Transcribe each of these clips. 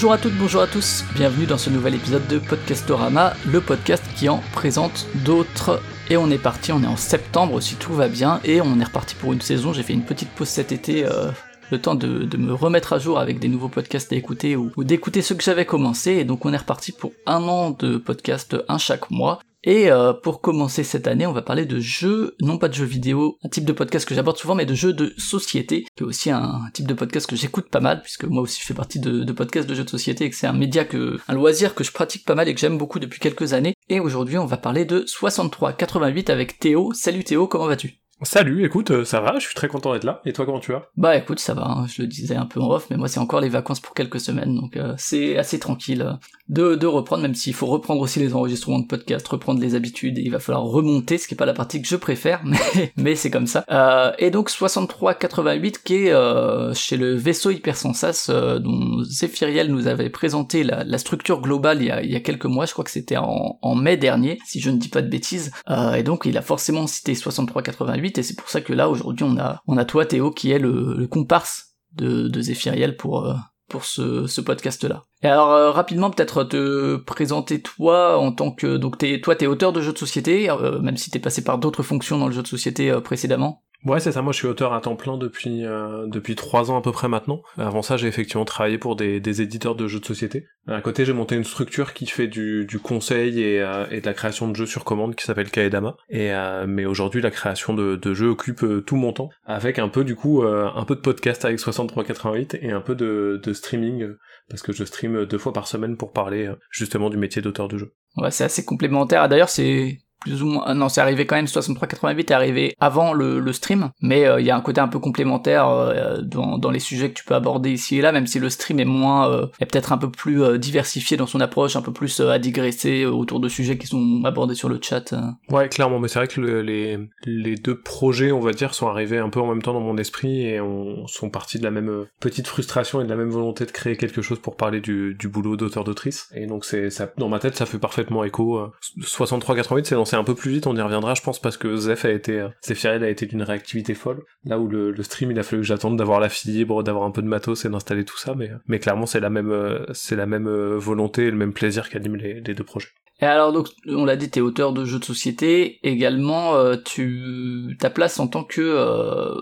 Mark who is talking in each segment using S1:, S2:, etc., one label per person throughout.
S1: Bonjour à toutes, bonjour à tous, bienvenue dans ce nouvel épisode de Podcastorama, le podcast qui en présente d'autres. Et on est parti, on est en septembre si tout va bien, et on est reparti pour une saison. J'ai fait une petite pause cet été, euh, le temps de, me remettre à jour avec des nouveaux podcasts à écouter ou, ou d'écouter ceux que j'avais commencé. Et donc on est reparti pour un an de podcast, un chaque mois. Et euh, pour commencer cette année, on va parler de jeux, non pas de jeux vidéo, un type de podcast que j'aborde souvent, mais de jeux de société, qui est aussi un type de podcast que j'écoute pas mal, puisque moi aussi je fais partie de, de podcasts de jeux de société et que c'est un média que, un loisir que je pratique pas mal et que j'aime beaucoup depuis quelques années. Et aujourd'hui, on va parler de 6388 avec Théo. Salut Théo, comment vas-tu?
S2: Salut, écoute, euh, ça va, je suis très content d'être là. Et toi, comment tu vas?
S1: Bah écoute, ça va, hein, je le disais un peu en off, mais moi c'est encore les vacances pour quelques semaines, donc euh, c'est assez tranquille de, de reprendre, même s'il faut reprendre aussi les enregistrements de podcast, reprendre les habitudes, et il va falloir remonter, ce qui est pas la partie que je préfère, mais, mais c'est comme ça. Euh, et donc 6388 qui est euh, chez le vaisseau Hypersensas, euh, dont Zéphiriel nous avait présenté la, la structure globale il y, a, il y a quelques mois, je crois que c'était en, en mai dernier, si je ne dis pas de bêtises, euh, et donc il a forcément cité 6388, et c'est pour ça que là aujourd'hui on a on a toi Théo qui est le, le comparse de, de Zéphiriel pour euh, pour ce, ce podcast là. Et alors euh, rapidement peut-être te présenter toi en tant que donc t'es toi t'es auteur de jeux de société euh, même si t'es passé par d'autres fonctions dans le jeu de société euh, précédemment.
S2: Ouais, c'est ça. Moi, je suis auteur à temps plein depuis euh, depuis trois ans à peu près maintenant. Avant ça, j'ai effectivement travaillé pour des, éditeurs de jeux de société. À côté, j'ai monté une structure qui fait du, conseil et, euh, et de la création de jeux sur commande qui s'appelle Kaedama. Et euh, mais aujourd'hui, la création de, de jeux occupe euh, tout mon temps, avec un peu du coup un peu de podcast avec 6388 et un peu de, de streaming parce que je stream deux fois par semaine pour parler justement du métier d'auteur de jeu.
S1: Ouais, c'est assez complémentaire. D'ailleurs, c'est plus ou moins non c'est arrivé quand même 6388 est arrivé avant le, stream mais euh, il y a un côté un peu complémentaire euh, dans, dans les sujets que tu peux aborder ici et là même si le stream est moins euh, est peut-être un peu plus diversifié dans son approche un peu plus à digresser autour de sujets qui sont abordés sur le chat.
S2: Ouais, clairement, mais c'est vrai que le- les, les deux projets, on va dire, sont arrivés un peu en même temps dans mon esprit et on, sont partis de la même petite frustration et de la même volonté de créer quelque chose pour parler du, du boulot d'auteur-d'autrice. Et donc, c'est dans ma tête, ça fait parfaitement écho. euh. 63-88, c'est lancé un peu plus vite, on y reviendra, je pense, parce que Zeph a été, Zephyriel a été d'une réactivité folle. Là où le, stream, il a fallu que j'attende d'avoir la fibre, d'avoir un peu de matos et d'installer tout ça, mais, clairement, c'est la même, euh, c'est la même euh, volonté et le même plaisir qui anime les, les deux projets.
S1: Et alors donc on l'a dit, t'es auteur de jeux de société, également euh, tu ta place en tant que euh,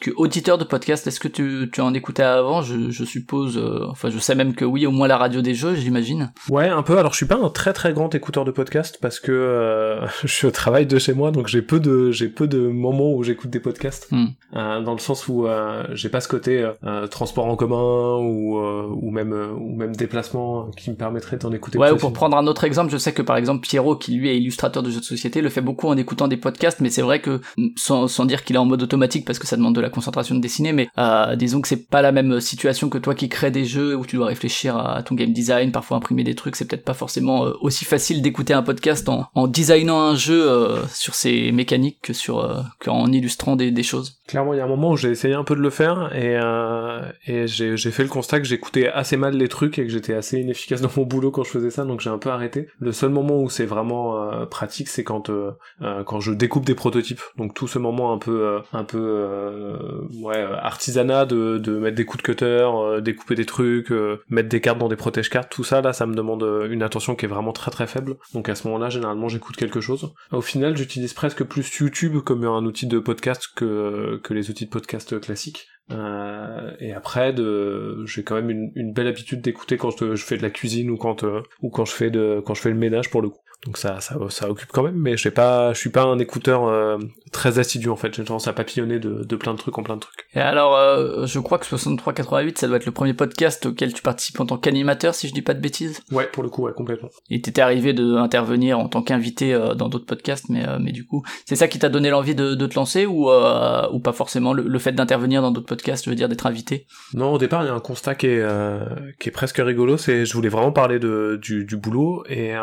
S1: que auditeur de podcast. Est-ce que tu, tu en écoutais avant? Je, je suppose, euh, enfin je sais même que oui, au moins la radio des jeux, j'imagine.
S2: Ouais, un peu. Alors, je suis pas un très très grand écouteur de podcast parce que je travaille de chez moi, donc j'ai peu de j'ai peu de moments où j'écoute des podcasts.
S1: Hmm.
S2: Dans le sens où j'ai pas ce côté transport en commun ou ou même ou même déplacement qui me permettrait d'en écouter.
S1: Ouais, ou pour prendre un autre exemple, je sais que par exemple Pierrot, qui lui est illustrateur de jeux de société, le fait beaucoup en écoutant des podcasts, mais c'est vrai que, sans, dire qu'il est en mode automatique parce que ça demande de la concentration de dessiner, mais euh, disons que c'est pas la même situation que toi qui crée des jeux où tu dois réfléchir à ton game design, parfois imprimer des trucs, c'est peut-être pas forcément euh, aussi facile d'écouter un podcast en, designant un jeu euh, sur ses mécaniques que sur qu'en illustrant des, choses.
S2: Clairement, il y a un moment où j'ai essayé un peu de le faire et, j'ai fait le constat que j'écoutais assez mal les trucs et que j'étais assez inefficace dans mon boulot quand je faisais ça, donc j'ai un peu arrêté. Le seul moment où c'est vraiment euh, pratique, c'est quand euh, euh, quand je découpe des prototypes. Donc tout ce moment un peu un peu artisanat de, de mettre des coups de cutter, découper des trucs, mettre des cartes dans des protège cartes, tout ça là, ça me demande une attention qui est vraiment très très faible. Donc à ce moment-là, généralement, j'écoute quelque chose. Au final, j'utilise presque plus YouTube comme un outil de podcast que que les outils de podcast classiques. Euh, et après, de, j'ai quand même une, belle habitude d'écouter quand je, je fais de la cuisine ou quand euh, ou quand je fais de quand je fais le ménage pour le coup. Donc ça, ça, ça occupe quand même, mais je sais pas, je suis pas un écouteur euh, très assidu en fait. J'ai tendance à papillonner de, de plein de trucs en plein de trucs.
S1: Et alors, euh, je crois que 6388, ça doit être le premier podcast auquel tu participes en tant qu'animateur, si je dis pas de bêtises.
S2: Ouais, pour le coup, ouais, complètement.
S1: Et t'étais arrivé de intervenir en tant qu'invité euh, dans d'autres podcasts, mais mais du coup, c'est ça qui t'a donné l'envie de, de te lancer ou ou pas forcément le, le fait d'intervenir dans d'autres podcasts, je veux dire d'être invité?
S2: Non, au départ, il y a un constat qui est, qui est presque rigolo, c'est je voulais vraiment parler de, du, du boulot, et,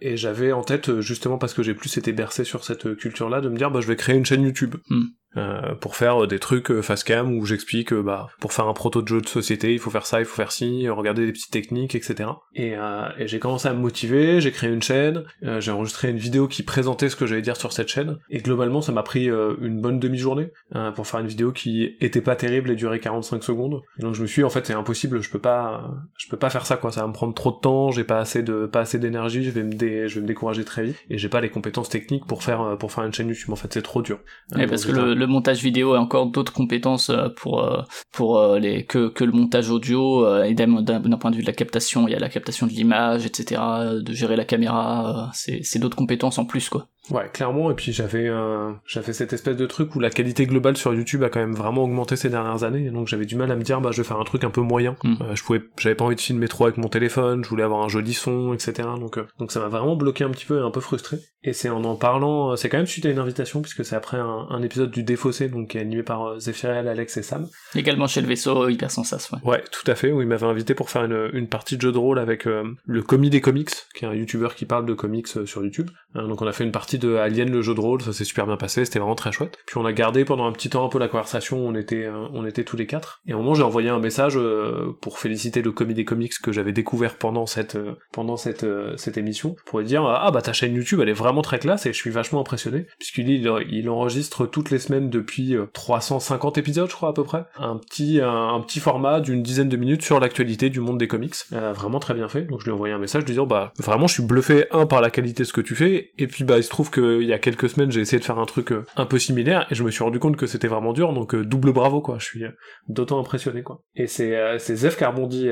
S2: et j'avais en tête, justement parce que j'ai plus été bercé sur cette culture-là, de me dire, bah, je vais créer une chaîne YouTube.
S1: Hmm.
S2: Euh, pour faire des trucs euh, face cam où j'explique euh, bah pour faire un proto de jeu de société il faut faire ça il faut faire ci regarder des petites techniques etc et, et j'ai commencé à me motiver j'ai créé une chaîne j'ai enregistré une vidéo qui présentait ce que j'allais dire sur cette chaîne. Et globalement ça m'a pris une bonne demi-journée pour faire une vidéo qui était pas terrible et durait 45 secondes. Et donc je me suis dit, en fait c'est impossible je peux pas je peux pas faire ça quoi. Ça va me prendre trop de temps j'ai pas assez de pas assez d'énergie je vais me dé, je vais me décourager très vite. Et j'ai pas les compétences techniques pour faire pour faire une chaîne YouTube. En fait c'est trop dur.
S1: Parce que le le montage vidéo et encore d'autres compétences euh, pour euh, pour euh, les que que le montage audio et d'un point de vue de la captation, il y a la captation de l'image, etc. De gérer la caméra, c'est c'est d'autres compétences en plus quoi.
S2: Ouais, clairement. Et puis j'avais euh, j'avais cette espèce de truc où la qualité globale sur YouTube a quand même vraiment augmenté ces dernières années. Donc j'avais du mal à me dire bah je vais faire un truc un peu moyen. Hmm. Euh, je pouvais j'avais pas envie de filmer trop avec mon téléphone. Je voulais avoir un joli son, etc. Donc euh, donc ça m'a vraiment bloqué un petit peu et un peu frustré. Et c'est en en parlant, euh, c'est quand même suite à une invitation puisque c'est après un, un, épisode du Défaussé donc qui est animé par Zéphiriel, Alex et Sam.
S1: Également chez le vaisseau hyper sensas.
S2: Ouais. ouais, tout à fait. Où il m'avait invité pour faire une, une partie de jeu de rôle avec le commis des comics, qui est un YouTuber qui parle de comics sur YouTube. donc on a fait une partie de Alien le jeu de rôle, ça s'est super bien passé, c'était vraiment très chouette. Puis on a gardé pendant un petit temps un peu la conversation, on était, euh, on était tous les quatre. Et un moment j'ai envoyé un message euh, pour féliciter le comité des comics que j'avais découvert pendant cette, euh, pendant cette, cette émission, pour lui dire ah bah ta chaîne YouTube elle est vraiment très classe et je suis vachement impressionné puisqu'il il, enregistre toutes les semaines depuis 350 épisodes je crois à peu près, un petit, un, petit format d'une dizaine de minutes sur l'actualité du monde des comics, vraiment très bien fait. Donc je lui ai envoyé un message lui disant bah vraiment je suis bluffé un par la qualité de ce que tu fais et puis bah il se trouve qu'il y a quelques semaines, j'ai essayé de faire un truc euh, un peu similaire et je me suis rendu compte que c'était vraiment dur, donc euh, double bravo quoi. Je suis euh, d'autant impressionné quoi. Et c'est Zef qui a rebondi,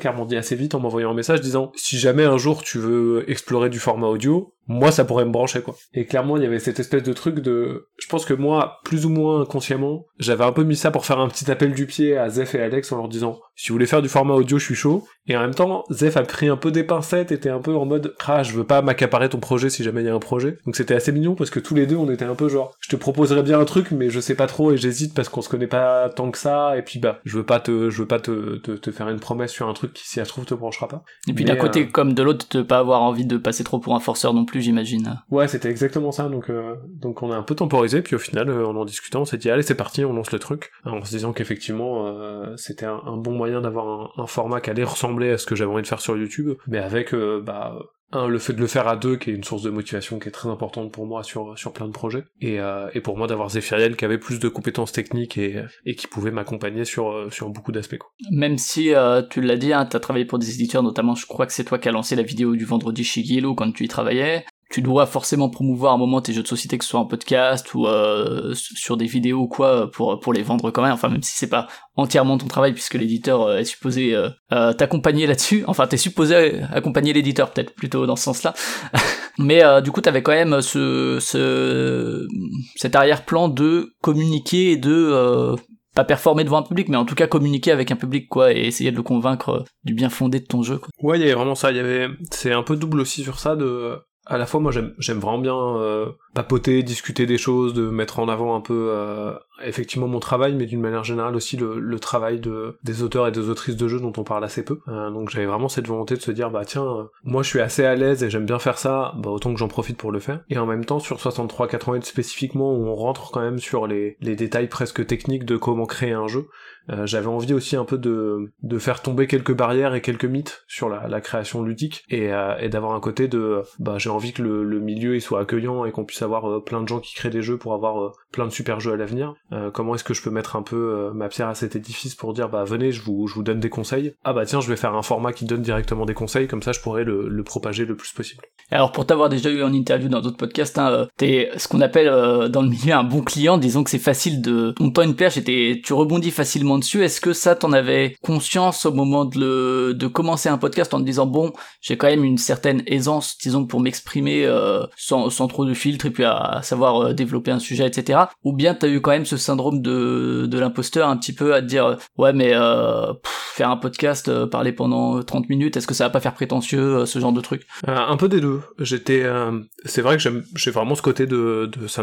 S2: qui a rebondi assez vite en m'envoyant un message disant si jamais un jour tu veux explorer du format audio, moi ça pourrait me brancher quoi. Et clairement il y avait cette espèce de truc de je pense que moi plus ou moins inconsciemment, j'avais un peu mis ça pour faire un petit appel du pied à Zef et Alex en leur disant si vous voulez faire du format audio, je suis chaud. Et en même temps, Zef a pris un peu des pincettes, était un peu en mode ah, je veux pas m'accaparer ton projet si jamais il y a un projet. Donc c'était assez mignon parce que tous les deux on était un peu genre je te proposerais bien un truc mais je sais pas trop et j'hésite parce qu'on se connaît pas tant que ça et puis bah je veux pas te je veux pas te, te, faire une promesse sur un truc qui si ça se trouve te branchera pas.
S1: Et puis d'un côté euh, comme de l'autre de pas avoir envie de passer trop pour un forceur non plus, j'imagine.
S2: Ouais, c'était exactement ça. Donc, euh, donc on a un peu temporisé, puis au final, euh, en en discutant, on s'est dit allez, c'est parti, on lance le truc, en se disant qu'effectivement, euh, c'était un, bon moyen d'avoir un, format qui allait ressembler à ce que j'avais envie de faire sur YouTube, mais avec bah un, le fait de le faire à deux, qui est une source de motivation qui est très importante pour moi sur, sur plein de projets, et, et pour moi d'avoir Zéphiriel qui avait plus de compétences techniques et, et qui pouvait m'accompagner sur, sur beaucoup d'aspects.
S1: Même si, tu l'as dit, hein, tu as travaillé pour des éditeurs, notamment je crois que c'est toi qui as lancé la vidéo du vendredi chez Yellow quand tu y travaillais, tu dois forcément promouvoir à un moment tes jeux de société, que ce soit en podcast ou euh, sur des vidéos ou quoi, pour, pour les vendre quand même, enfin même si c'est pas entièrement ton travail puisque l'éditeur euh, est supposé euh, euh, t'accompagner là-dessus, enfin t'es supposé accompagner l'éditeur peut-être plutôt dans ce sens-là, mais du coup t'avais quand même ce, ce cet arrière-plan de communiquer et de pas performer devant un public, mais en tout cas communiquer avec un public, quoi, et essayer de le convaincre du bien fondé de ton jeu, quoi.
S2: Ouais, il y avait vraiment ça, il y avait, c'est un peu double aussi sur ça, de, à la fois moi j'aime vraiment bien euh, papoter, discuter des choses, de mettre en avant un peu euh, effectivement mon travail, mais d'une manière générale aussi le, travail de des auteurs et des autrices de jeux dont on parle assez peu. Euh, donc j'avais vraiment cette volonté de se dire bah tiens moi je suis assez à l'aise et j'aime bien faire ça, bah autant que j'en profite pour le faire. Et en même temps sur 63-88 spécifiquement où on rentre quand même sur les les détails presque techniques de comment créer un jeu. Euh, j'avais envie aussi un peu de, de faire tomber quelques barrières et quelques mythes sur la, création ludique et, euh, et d'avoir un côté de bah j'ai envie que le, milieu il soit accueillant et qu'on puisse avoir euh, plein de gens qui créent des jeux pour avoir plein de super jeux à l'avenir. comment est-ce que je peux mettre un peu ma pierre à cet édifice pour dire bah venez je vous, je vous donne des conseils. Ah bah tiens je vais faire un format qui donne directement des conseils comme ça je pourrais le, le propager le plus possible.
S1: Alors pour t'avoir déjà eu en interview dans d'autres podcasts, hein, t'es ce qu'on appelle dans le milieu un bon client. Disons que c'est facile de on tend une perche et tu rebondis facilement dessus. Est-ce que ça, t'en avais conscience au moment de, le, de commencer un podcast en te disant bon, j'ai quand même une certaine aisance, disons, pour m'exprimer euh, sans, sans trop de filtres et puis à, savoir euh, développer un sujet, etc. Ou bien t'as eu quand même ce syndrome de, de l'imposteur un petit peu à te dire ouais mais euh, faire un podcast, euh, parler pendant 30 minutes, est-ce que ça va pas faire prétentieux, ce genre de truc?
S2: Un peu des deux. J'étais, c'est vrai que j'aime, j'ai vraiment ce côté de, de ça,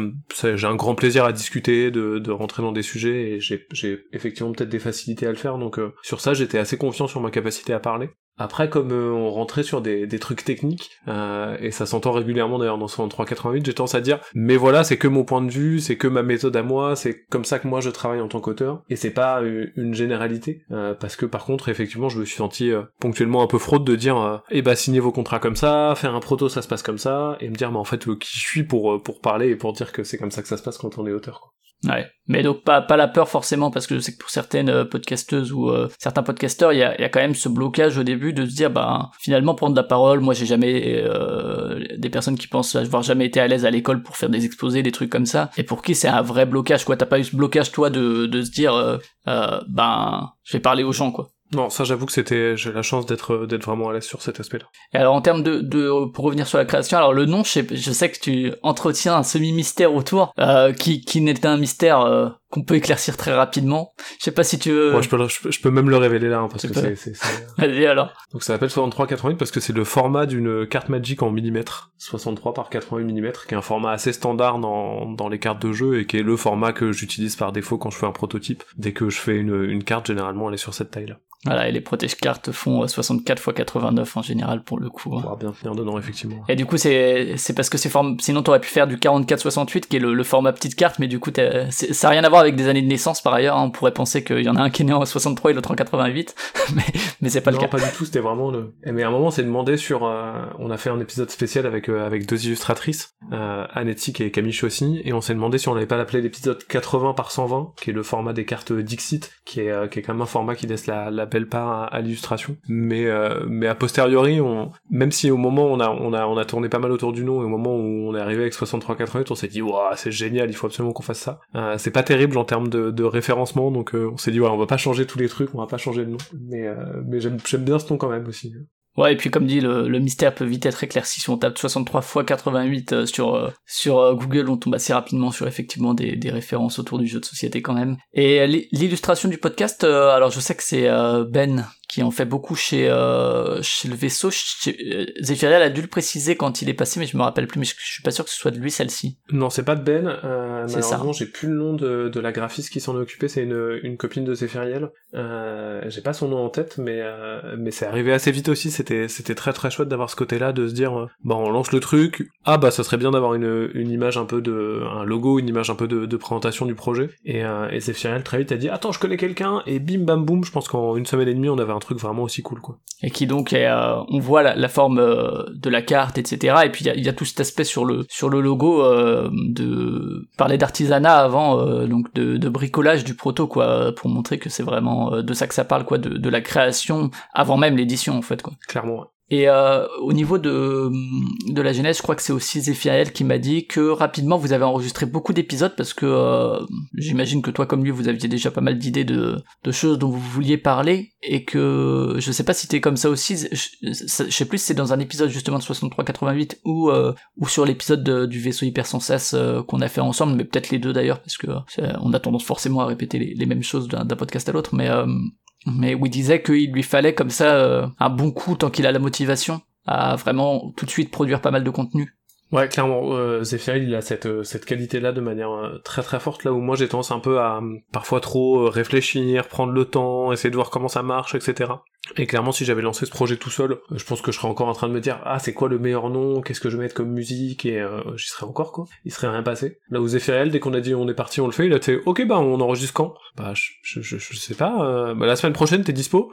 S2: j'ai un grand plaisir à discuter, de, de rentrer dans des sujets et j'ai, j'ai effectivement peut-être des facilités à le faire, donc euh, sur ça j'étais assez confiant sur ma capacité à parler. Après, comme on rentrait sur des, des trucs techniques, et ça s'entend régulièrement d'ailleurs dans 6388, j'ai tendance à dire, mais voilà, c'est que mon point de vue, c'est que ma méthode à moi, c'est comme ça que moi je travaille en tant qu'auteur, et c'est pas une généralité, parce que par contre, effectivement, je me suis senti ponctuellement un peu fraude de dire, eh bah signez vos contrats comme ça, faire un proto ça se passe comme ça, et me dire, mais en fait, qui je suis pour pour parler et pour dire que c'est comme ça que ça se passe quand on est auteur. Quoi.
S1: Ouais, mais donc pas pas la peur forcément parce que je sais que pour certaines euh, podcasteuses ou euh, certains podcasteurs, il y a, y a quand même ce blocage au début de se dire bah finalement prendre la parole. Moi, j'ai jamais euh, des personnes qui pensent avoir jamais été à l'aise à l'école pour faire des exposés, des trucs comme ça. Et pour qui c'est un vrai blocage quoi T'as pas eu ce blocage toi de de se dire ben je vais parler aux gens quoi.
S2: Non, ça j'avoue que c'était, j'ai la chance d'être d'être vraiment à l'aise sur cet aspect-là.
S1: Et alors en termes de, de, pour revenir sur la création, alors le nom, je sais, je sais que tu entretiens un semi-mystère autour, euh, qui qui n'était un mystère euh, qu'on peut éclaircir très rapidement. Je sais pas si tu veux.
S2: je peux, je peux, même le révéler là, hein, parce que c'est,
S1: Vas-y alors.
S2: Donc ça s'appelle 63-88 parce que c'est le format d'une carte Magic en millimètres, 63 par 88 mm, qui est un format assez standard dans, dans les cartes de jeu et qui est le format que j'utilise par défaut quand je fais un prototype. Dès que je fais une, une carte, généralement, elle est sur cette taille-là.
S1: Voilà, et les protège cartes font 64 x 89 en général pour le coup.
S2: On va bien tenir dedans effectivement.
S1: Et du coup c'est c'est parce que c'est form... sinon t'aurais pu faire du 44 68 qui est le, le format petite carte, mais du coup ça a rien à voir avec des années de naissance par ailleurs. Hein. On pourrait penser qu'il y en a un qui est né en 63 et l'autre en 88, mais mais c'est pas
S2: le
S1: cas.
S2: pas du tout. C'était vraiment le. Mais à un moment c'est demandé sur. Euh, on a fait un épisode spécial avec euh, avec deux illustratrices, euh, et Camille Chaussy, et on s'est demandé si on n'avait pas l'appeler l'épisode 80 par 120, qui est le format des cartes Dixit, qui est euh, qui est quand même un format qui laisse la, la belle part à, à illustration. Mais mais a posteriori, on, même si au moment où on a on a on a tourné pas mal autour du nom et au moment où on est arrivé avec 6388, on s'est dit waouh c'est génial, il faut absolument qu'on fasse ça. C'est pas terrible en termes de, de référencement, donc euh, on s'est dit ouais on va pas changer tous les trucs, on va pas changer le nom. Mais mais j'aime bien ce nom quand même aussi.
S1: Ouais, et puis comme dit, le, mystère peut vite être éclairci si on tape 63 x 88 sur sur Google, on tombe assez rapidement sur effectivement des, des références autour du jeu de société quand même. Et l'illustration du podcast, alors je sais que c'est Ben qui en fait beaucoup chez euh, chez le vaisseau. Euh, a dû le préciser quand il est passé, mais je me rappelle plus. Mais je, suis pas sûr que ce soit de lui celle-ci.
S2: Non, c'est pas de Ben. Euh, malheureusement, j'ai plus le nom de, de la graphiste qui s'en est occupée. C'est une, une copine de Zéphiriel. Euh, j'ai pas son nom en tête, mais euh, mais c'est arrivé assez vite aussi. C'était c'était très très chouette d'avoir ce côté-là, de se dire bon, on lance le truc. Ah bah, ça serait bien d'avoir une une image un peu de un logo, une image un peu de, de présentation du projet. Et, euh, et Zéphiriel très vite a dit attends, je connais quelqu'un. Et bim bam boum. Je pense qu'en une semaine et demie, on avait un truc vraiment aussi cool quoi.
S1: Et qui donc est, euh, on voit la, forme euh, de la carte, etc. Et puis il y a, tout cet aspect sur le sur le logo euh, de parler d'artisanat avant, donc de, de, bricolage du proto quoi, pour montrer que c'est vraiment de ça que ça parle quoi, de, de la création avant même l'édition en fait quoi.
S2: Clairement.
S1: Et euh, au niveau de, de la genèse, je crois que c'est aussi Zéphiael qui m'a dit que rapidement vous avez enregistré beaucoup d'épisodes parce que euh, j'imagine que toi comme lui vous aviez déjà pas mal d'idées de, de choses dont vous vouliez parler et que je sais pas si t'es comme ça aussi, je, sais plus si c'est dans un épisode justement de 63-88 ou, euh, ou sur l'épisode du vaisseau hyper sans euh, qu'on a fait ensemble, mais peut-être les deux d'ailleurs parce que on a tendance forcément à répéter les, les mêmes choses d'un podcast à l'autre, mais mais où il disait qu'il lui fallait comme ça euh, un bon coup tant qu'il a la motivation à vraiment tout de suite produire pas mal de contenu.
S2: Ouais, clairement, euh, il a cette, euh, cette qualité-là de manière euh, très très forte, là où moi j'ai tendance un peu à parfois trop réfléchir, prendre le temps, essayer de voir comment ça marche, etc. Et clairement, si j'avais lancé ce projet tout seul, euh, je pense que je serais encore en train de me dire ah c'est quoi le meilleur nom, qu'est-ce que je vais mettre comme musique? Et euh, j'y serais encore quoi. Il serait rien passé. Là où Zephyriel, dès qu'on a dit on est parti, on le fait, il a fait ok bah on enregistre quand? Bah je, je, je, sais pas. Euh, bah, la semaine prochaine t'es dispo?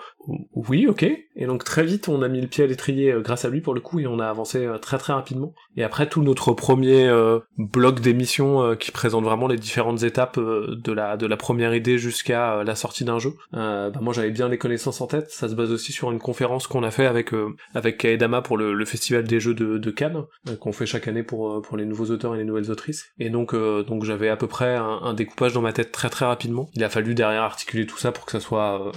S2: Oui ok. Et donc très vite on a mis le pied à l'étrier euh, grâce à lui pour le coup et on a avancé très très rapidement. Et après tout notre premier bloc d'émission qui présente vraiment les différentes étapes de la de la première idée jusqu'à la sortie d'un jeu. bah moi j'avais bien les connaissances en tête. Ça se aussi sur une conférence qu'on a fait avec euh, avec Kaedama pour le, festival des jeux de, Cannes euh, qu'on fait chaque année pour euh, pour les nouveaux auteurs et les nouvelles autrices. Et donc donc j'avais à peu près un, découpage dans ma tête très très rapidement. Il a fallu derrière articuler tout ça pour que ça soit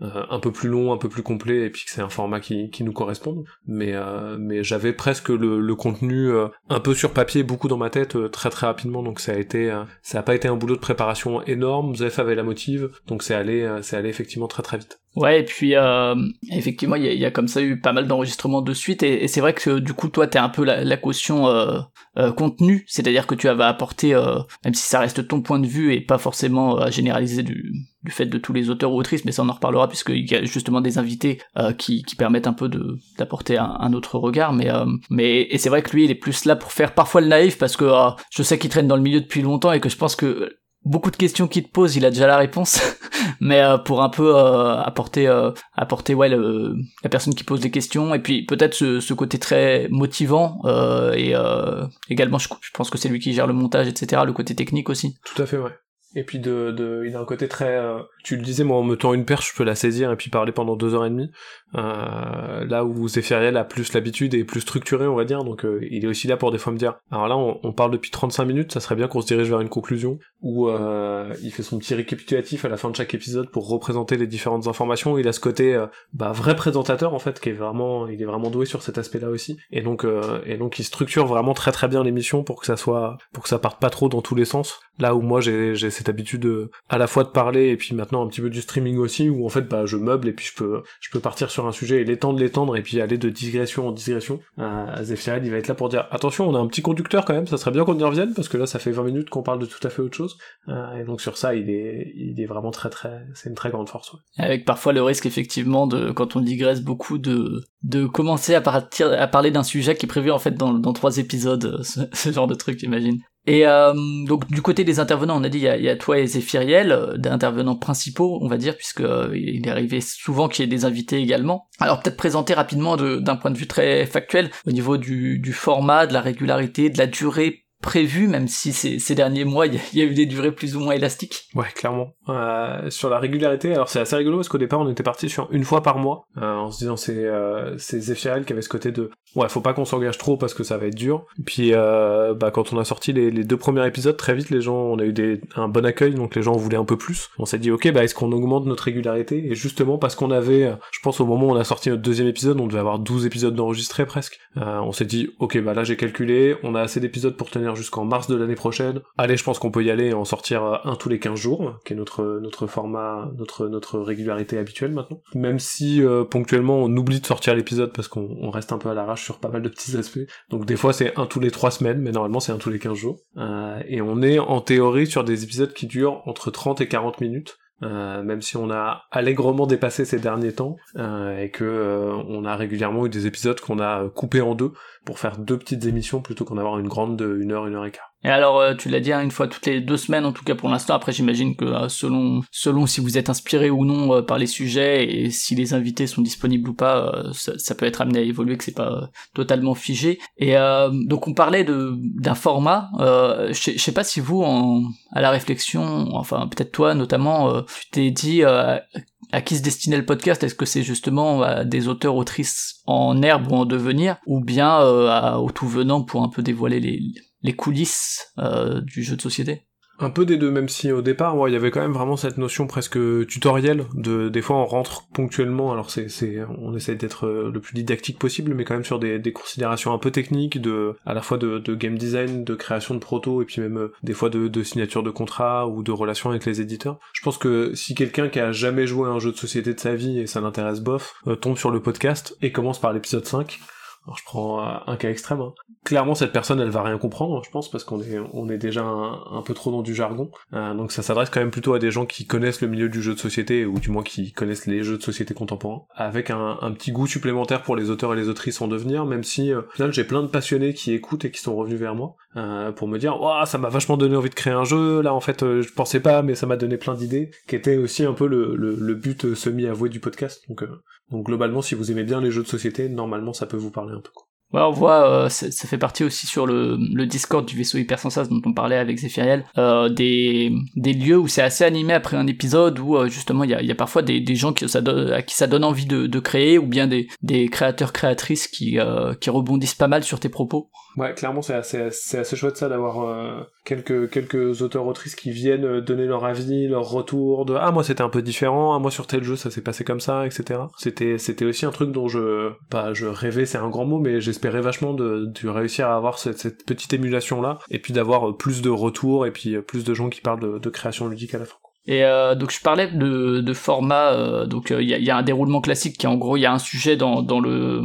S2: un peu plus long, un peu plus complet, et puis que c'est un format qui, qui nous corresponde. Mais, mais j'avais presque le, le contenu un peu sur papier, beaucoup dans ma tête, très très rapidement, donc ça a été, ça a pas été un boulot de préparation énorme, Zef avait la motive, donc c'est allé, c'est allé effectivement très très vite.
S1: Ouais, et puis euh, effectivement, il y, y, a comme ça eu pas mal d'enregistrements de suite, et, et c'est vrai que du coup, toi, t'es un peu la, la caution euh, euh, contenu, c'est-à-dire que tu vas apporter, euh, même si ça reste ton point de vue et pas forcément à généraliser du, du fait de tous les auteurs ou autrices, mais ça on en reparlera puisqu'il y a justement des invités qui, qui permettent un peu d'apporter un, un, autre regard, mais mais et c'est vrai que lui, il est plus là pour faire parfois le naïf parce que je sais qu'il traîne dans le milieu depuis longtemps et que je pense que beaucoup de questions qu'il te pose, il a déjà la réponse, mais euh, pour un peu euh, apporter euh, apporter ouais la personne qui pose des questions et puis peut-être ce, côté très motivant et également je, je, pense que c'est lui qui gère le montage etc le côté technique aussi.
S2: Tout à fait ouais. Et puis de, de il a un côté très tu le disais moi en me tend une perche je peux la saisir et puis parler pendant deux heures et demie. Euh, là où Zéphiriel a plus l'habitude et plus structuré on va dire. Donc euh, il est aussi là pour des fois me dire alors là on, parle depuis 35 minutes ça serait bien qu'on se dirige vers une conclusion où euh, il fait son petit récapitulatif à la fin de chaque épisode pour représenter les différentes informations. Il a ce côté euh, bah, vrai présentateur en fait qui est vraiment il est vraiment doué sur cet aspect là aussi. Et donc euh, et donc il structure vraiment très très bien l'émission pour que ça soit pour que ça parte pas trop dans tous les sens. Là où moi j'ai habitude à la fois de parler et puis maintenant un petit peu du streaming aussi où en fait bah je meuble et puis je peux partir sur un sujet et l'étendre, l'étendre, et puis aller de digression en digression, euh, il va être là pour dire attention, on a un petit conducteur quand même, ça serait bien qu'on y revienne, parce que là, ça fait 20 minutes qu'on parle de tout à fait autre chose. Euh, et donc sur ça, il est, il est vraiment très très, c'est une très grande force.
S1: Avec parfois le risque effectivement de, quand on digresse beaucoup, de de commencer à partir à parler d'un sujet qui est prévu en fait dans, dans trois épisodes, ce genre de truc, j'imagine. Et euh, donc du côté des intervenants, on a dit il y a, y a toi et Zéphiriel, euh, d'intervenants principaux, on va dire, puisque euh, il est arrivé souvent qu'il y ait des invités également. Alors peut-être présenter rapidement d'un point de vue très factuel au niveau du format, de la régularité, de la durée prévu, même si ces, ces derniers mois, il y, a eu des durées plus ou moins élastiques.
S2: Ouais, clairement. Euh, sur la régularité, alors c'est assez rigolo parce qu'au départ, on était parti sur une fois par mois, euh, en se disant c'est euh, Zephyriel qui avait ce côté de ouais, faut pas qu'on s'engage trop parce que ça va être dur. Puis euh, bah quand on a sorti les, les, deux premiers épisodes, très vite les gens, on a eu des, un bon accueil, donc les gens voulaient un peu plus. On s'est dit ok, bah est-ce qu'on augmente notre régularité? Et justement parce qu'on avait, je pense au moment où on a sorti notre deuxième épisode, on devait avoir 12 épisodes d'enregistrés presque. Euh, on s'est dit ok, bah là j'ai calculé, on a assez d'épisodes pour tenir jusqu'en mars de l'année prochaine. Allez, je pense qu'on peut y aller et en sortir un tous les 15 jours, qui est notre notre format, notre régularité habituelle maintenant. Même si euh, ponctuellement on oublie de sortir l'épisode parce qu'on on reste un peu à l'arrache sur pas mal de petits aspects. Donc des fois c'est un tous les trois semaines, mais normalement c'est un tous les 15 jours. Euh, et on est en théorie sur des épisodes qui durent entre 30 et 40 minutes. Euh, même si on a allègrement dépassé ces derniers temps euh, et que euh, on a régulièrement eu des épisodes qu'on a coupés en deux pour faire deux petites émissions plutôt qu'en avoir une grande de une heure, une heure et quart.
S1: Et alors, euh, tu l'as dit hein, une fois toutes les deux semaines, en tout cas pour l'instant. Après, j'imagine que euh, selon selon si vous êtes inspiré ou non euh, par les sujets et si les invités sont disponibles ou pas, ça, ça, peut être amené à évoluer, que c'est pas totalement figé. Et donc, on parlait de d'un format. je sais pas si vous, en, à la réflexion, enfin peut-être toi notamment, tu t'es dit à qui se destinait le podcast? Est-ce que c'est justement à des auteurs autrices en herbe ou en devenir, ou bien euh, à, aux tout venants pour un peu dévoiler les, les coulisses euh, du jeu de société
S2: un peu des deux, même si au départ, ouais, il y avait quand même vraiment cette notion presque tutorielle de, des fois on rentre ponctuellement, alors c'est, c'est, on essaie d'être euh, le plus didactique possible, mais quand même sur des, des considérations un peu techniques de, à la fois de, de game design, de création de proto, et puis même euh, des fois de, de signature de contrat ou de relations avec les éditeurs. Je pense que si quelqu'un qui a jamais joué à un jeu de société de sa vie et ça l'intéresse bof, tombe sur le podcast et commence par l'épisode 5, alors je prends un cas extrême. Hein. Clairement, cette personne, elle va rien comprendre, je pense, parce qu'on est, on est déjà un, peu trop dans du jargon. Euh, donc ça s'adresse quand même plutôt à des gens qui connaissent le milieu du jeu de société, ou du moins qui connaissent les jeux de société contemporains, avec un, petit goût supplémentaire pour les auteurs et les autrices en devenir, même si, euh, j'ai plein de passionnés qui écoutent et qui sont revenus vers moi, euh, pour me dire, waouh, ça m'a vachement donné envie de créer un jeu, là, en fait, euh, je pensais pas, mais ça m'a donné plein d'idées, qui était aussi un peu le, le, le but semi-avoué du podcast. Donc, euh, donc globalement, si vous aimez bien les jeux de société, normalement, ça peut vous parler un peu. Quoi.
S1: Ouais, on voit, euh, ça fait partie aussi sur le, Discord du vaisseau hypersensas dont on parlait avec Zephyriel, euh, des, lieux où c'est assez animé après un épisode où euh, justement il y a, parfois des, gens qui, à qui ça donne envie de, créer ou bien des, des créateurs créatrices qui, euh, qui rebondissent pas mal sur tes propos.
S2: Ouais, clairement c'est assez, assez chouette ça d'avoir euh, quelques, quelques auteurs autrices qui viennent donner leur avis, leur retour de ah moi c'était un peu différent, ah moi sur tel jeu ça s'est passé comme ça, etc. C'était c'était aussi un truc dont je pas je rêvais c'est un grand mot mais j'espérais vachement de, de, réussir à avoir cette, cette petite émulation là et puis d'avoir plus de retours et puis plus de gens qui parlent de, de création ludique à la fin.
S1: Et euh, donc je parlais de, de format, euh, donc il y, a, y, a, un déroulement classique qui en gros il y a un sujet dans, dans le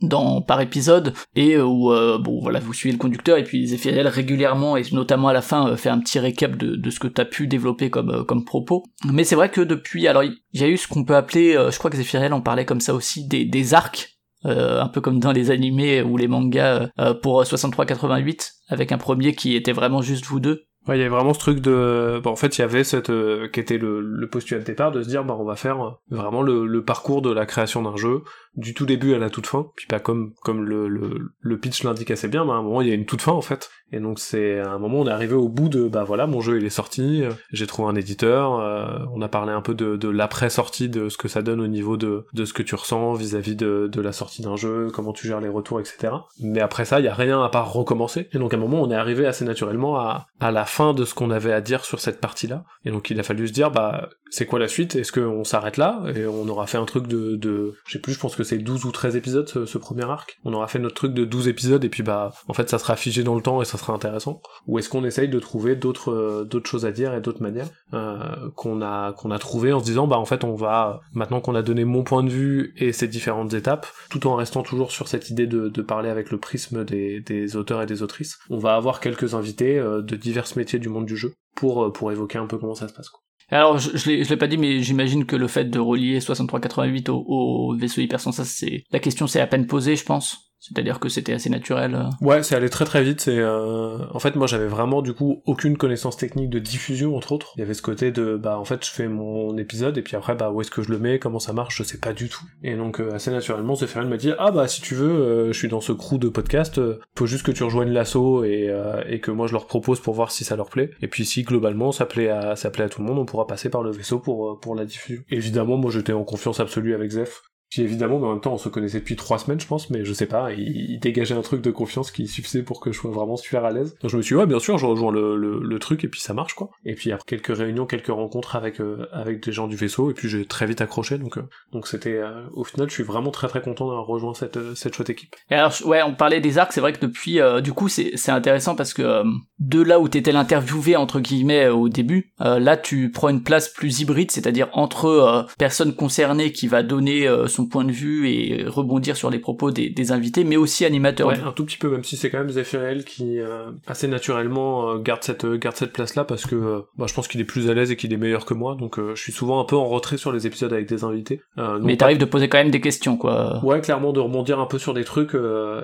S1: dans par épisode et où bon voilà vous suivez le conducteur et puis Zephyriel régulièrement et notamment à la fin fait un petit récap de, de ce que tu as pu développer comme comme propos. Mais c'est vrai que depuis alors il y a eu ce qu'on peut appeler, je crois que Zephyriel en parlait comme ça aussi des, des arcs euh, un peu comme dans les animés ou les mangas euh, pour 63-88, avec un premier qui était vraiment juste vous deux.
S2: Ouais, il y avait vraiment ce truc de, bon, en fait, il y avait cette, euh, qui était le, le, postulat de départ, de se dire, bah, on va faire vraiment le, le parcours de la création d'un jeu, du tout début à la toute fin, puis pas comme, comme le, le, pitch l'indique assez bien, mais à un moment, il y a une toute fin, en fait, et donc c'est à un moment on est arrivé au bout de bah voilà mon jeu il est sorti, j'ai trouvé un éditeur, euh, on a parlé un peu de, de l'après sortie de ce que ça donne au niveau de, de ce que tu ressens vis-à-vis de, de la sortie d'un jeu, comment tu gères les retours etc. Mais après ça il y a rien à part recommencer. Et donc à un moment on est arrivé assez naturellement à, à la fin de ce qu'on avait à dire sur cette partie là et donc il a fallu se dire bah c'est quoi la suite? Est-ce qu'on s'arrête là? Et on aura fait un truc de, de je sais plus je pense que c'est 12 ou 13 épisodes ce, ce, premier arc on aura fait notre truc de 12 épisodes et puis bah en fait ça sera figé dans le temps et ça sera intéressant ou est-ce qu'on essaye de trouver d'autres euh, choses à dire et d'autres manières euh, qu'on a qu'on a trouvé en se disant bah en fait on va maintenant qu'on a donné mon point de vue et ces différentes étapes tout en restant toujours sur cette idée de, parler avec le prisme des, des, auteurs et des autrices on va avoir quelques invités euh, de divers métiers du monde du jeu pour pour évoquer un peu comment ça se passe quoi.
S1: Alors, je, je l'ai pas dit, mais j'imagine que le fait de relier 6388 au, au vaisseau hypersensat, c'est la question s'est à peine posée, je pense. C'est-à-dire que c'était assez naturel. Euh.
S2: Ouais, c'est allé très très vite. C'est euh... en fait moi j'avais vraiment du coup aucune connaissance technique de diffusion entre autres. Il y avait ce côté de bah en fait je fais mon épisode et puis après bah où est-ce que je le mets, comment ça marche, je sais pas du tout. Et donc euh, assez naturellement Zephyriel m'a dit ah bah si tu veux, euh, je suis dans ce crew de podcast, faut juste que tu rejoignes l'assaut et, et que moi je leur propose pour voir si ça leur plaît. Et puis si globalement ça plaît à ça plaît à tout le monde, on pourra passer par le vaisseau pour pour la diffusion. évidemment moi j'étais en confiance absolue avec Zeph puis évidemment, mais en même temps, on se connaissait depuis trois semaines, je pense, mais je sais pas, il, dégageait un truc de confiance qui suffisait pour que je sois vraiment super à l'aise. Donc je me suis dit, ouais, bien sûr, je rejoins le, le, truc et puis ça marche, quoi. Et puis après quelques réunions, quelques rencontres avec euh, avec des gens du vaisseau, et puis j'ai très vite accroché, donc euh, donc c'était, euh, au final, je suis vraiment très très content d'avoir rejoint cette cette chouette équipe.
S1: Et alors, ouais, on parlait des arcs, c'est vrai que depuis, du coup, c'est c'est intéressant parce que de là où t'étais l'interviewé entre guillemets au début, là tu prends une place plus hybride, c'est-à-dire entre personne concernée qui va donner son point de vue et rebondir sur les propos des, des invités, mais aussi animateur.
S2: Ouais, un tout petit peu, même si c'est quand même Zephyriel qui euh, assez naturellement euh, garde cette euh, garde cette place-là parce que bah, je pense qu'il est plus à l'aise et qu'il est meilleur que moi, donc je suis souvent un peu en retrait sur les épisodes avec des invités.
S1: mais t'arrives de poser quand même des questions, quoi.
S2: Ouais, clairement de rebondir un peu sur des trucs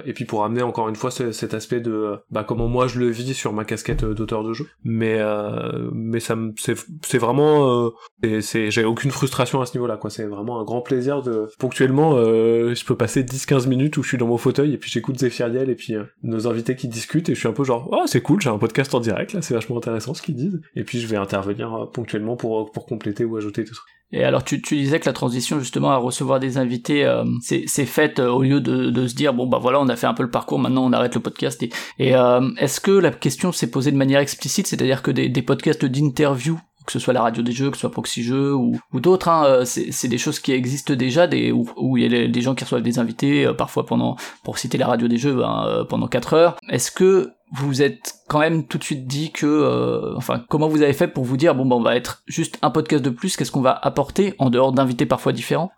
S2: et puis pour amener encore une fois cet aspect de bah comment moi je le vis sur ma casquette d'auteur de jeu. Mais mais ça c'est c'est vraiment c'est j'ai aucune frustration à ce niveau-là, quoi. C'est vraiment un grand plaisir de ponctuellement euh, je peux passer 10-15 minutes où je suis dans mon fauteuil et puis j'écoute Zephyriel et puis euh, nos invités qui discutent et je suis un peu genre oh c'est cool j'ai un podcast en direct là c'est vachement intéressant ce qu'ils disent et puis je vais intervenir euh, ponctuellement pour pour compléter ou ajouter tout ça.
S1: Et alors tu, tu disais que la transition justement à recevoir des invités euh, c'est faite au lieu de, de se dire bon bah voilà on a fait un peu le parcours maintenant on arrête le podcast et, et est-ce que la question s'est posée de manière explicite c'est-à-dire que des, des podcasts d'interview que ce soit la radio des jeux, que ce soit Proxy Jeux ou, d'autres, hein, euh, c'est des choses qui existent déjà, des, où, il y a des gens qui reçoivent des invités, euh, parfois pendant, pour citer la radio des jeux, ben, euh, pendant 4 heures. Est-ce que vous êtes quand même tout de suite dit que, enfin, comment vous avez fait pour vous dire, bon, ben, on va être juste un podcast de plus, qu'est-ce qu'on va apporter en dehors d'invités parfois différents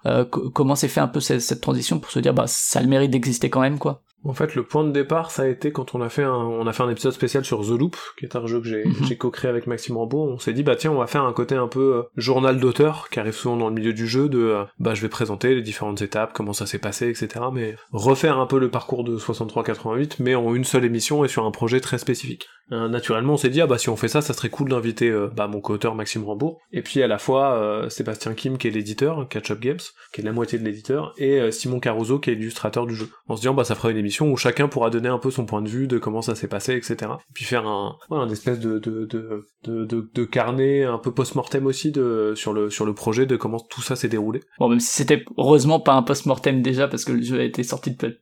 S1: Comment s'est fait un peu cette, cette, transition pour se dire, bah, ça a le mérite d'exister quand même, quoi?
S2: En fait, le point de départ, ça a été quand on a fait un, on a fait un épisode spécial sur The Loop, qui est un jeu que j'ai, j'ai co-créé avec Maxime Rambeau. On s'est dit, bah tiens, on va faire un côté un peu euh, journal d'auteur, qui arrive souvent dans le milieu du jeu, de, euh, bah je vais présenter les différentes étapes, comment ça s'est passé, etc. Mais refaire un peu le parcours de 63-88, mais en une seule émission et sur un projet très spécifique. Euh, naturellement, on s'est dit, ah bah si on fait ça, ça serait cool d'inviter bah, mon co-auteur Maxime Rambeau, et puis à la fois Sébastien Kim, qui est l'éditeur, Catch Up Games, qui est la moitié de l'éditeur, et Simon Caruso, qui est l'illustrateur du jeu. En se disant, bah ça fera une émission où chacun pourra donner un peu son point de vue de comment ça s'est passé, etc. Et puis faire un, espèce de carnet un peu post-mortem aussi de, sur, le, sur le projet de comment tout ça s'est déroulé.
S1: Bon, même si c'était heureusement pas un post-mortem déjà, parce que le jeu a été sorti depuis,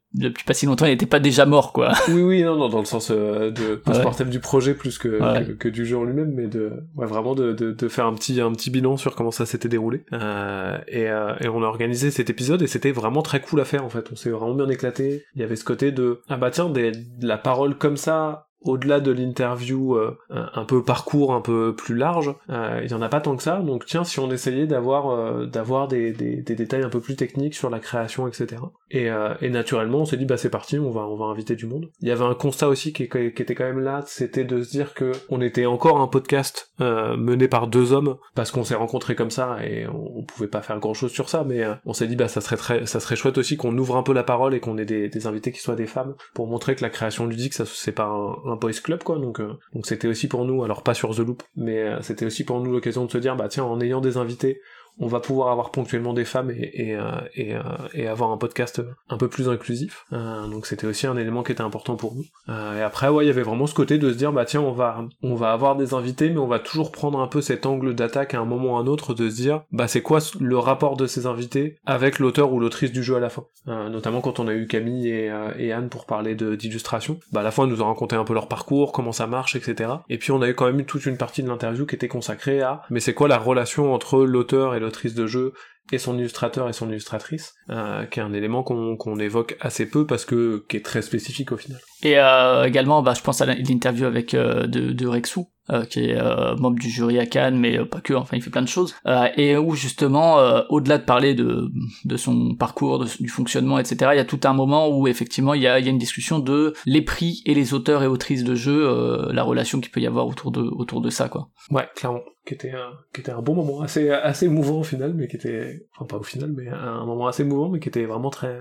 S1: pas si longtemps, il n'était pas déjà mort, quoi.
S2: Oui, oui, non, non, dans le sens euh, de post-mortem du projet plus que, que, du jeu en lui-même, mais de, ouais, vraiment de, de, de, faire un petit, un petit bilan sur comment ça s'était déroulé. Euh, et, euh, et on a organisé cet épisode et c'était vraiment très cool à faire, en fait. On s'est vraiment bien éclaté. Il y avait ce côté de, ah bah tiens, des, de la parole comme ça au-delà de l'interview euh, un peu parcours un peu plus large, euh, il y en a pas tant que ça. Donc tiens, si on essayait d'avoir euh, d'avoir des, des, des, détails un peu plus techniques sur la création, etc. Et, et naturellement, on s'est dit bah c'est parti, on va on va inviter du monde. Il y avait un constat aussi qui, qui était quand même là, c'était de se dire que on était encore un podcast mené par deux hommes parce qu'on s'est rencontrés comme ça et on, pouvait pas faire grand chose sur ça, mais on s'est dit bah ça serait très ça serait chouette aussi qu'on ouvre un peu la parole et qu'on ait des, des invités qui soient des femmes pour montrer que la création ludique ça c'est pas un boys club quoi donc euh, donc c'était aussi pour nous alors pas sur The Loop mais euh, c'était aussi pour nous l'occasion de se dire bah tiens en ayant des invités on va pouvoir avoir ponctuellement des femmes et, et, euh, euh, avoir un podcast un peu plus inclusif. Euh, donc c'était aussi un élément qui était important pour nous. et après, ouais, il y avait vraiment ce côté de se dire, bah tiens, on va, on va avoir des invités, mais on va toujours prendre un peu cet angle d'attaque à un moment ou à un autre, de se dire, bah c'est quoi le rapport de ces invités avec l'auteur ou l'autrice du jeu à la fin? notamment quand on a eu Camille et, Anne pour parler d'illustration. Bah à la fin, ils nous ont raconté un peu leur parcours, comment ça marche, etc. Et puis on a eu quand même toute une partie de l'interview qui était consacrée à, mais c'est quoi la relation entre l'auteur et l'autrice de jeu et son illustrateur et son illustratrice, euh, qui est un élément qu'on évoque assez peu parce que qui est très spécifique au final.
S1: Et euh, également, bah, je pense à l'interview avec euh, de, de Rexou, qui est membre du jury à Cannes, mais pas que, enfin il fait plein de choses, et où justement, au-delà de parler de, de son parcours, du fonctionnement, etc., il y a tout un moment où effectivement il y a, il y a une discussion de les prix et les auteurs et autrices de jeux, la relation qu'il peut y avoir autour de, autour de ça, quoi.
S2: Ouais, clairement, qui était un, qui était un bon moment, assez, assez mouvant au final, mais qui était, enfin pas au final, mais un moment assez mouvant, mais qui était vraiment très,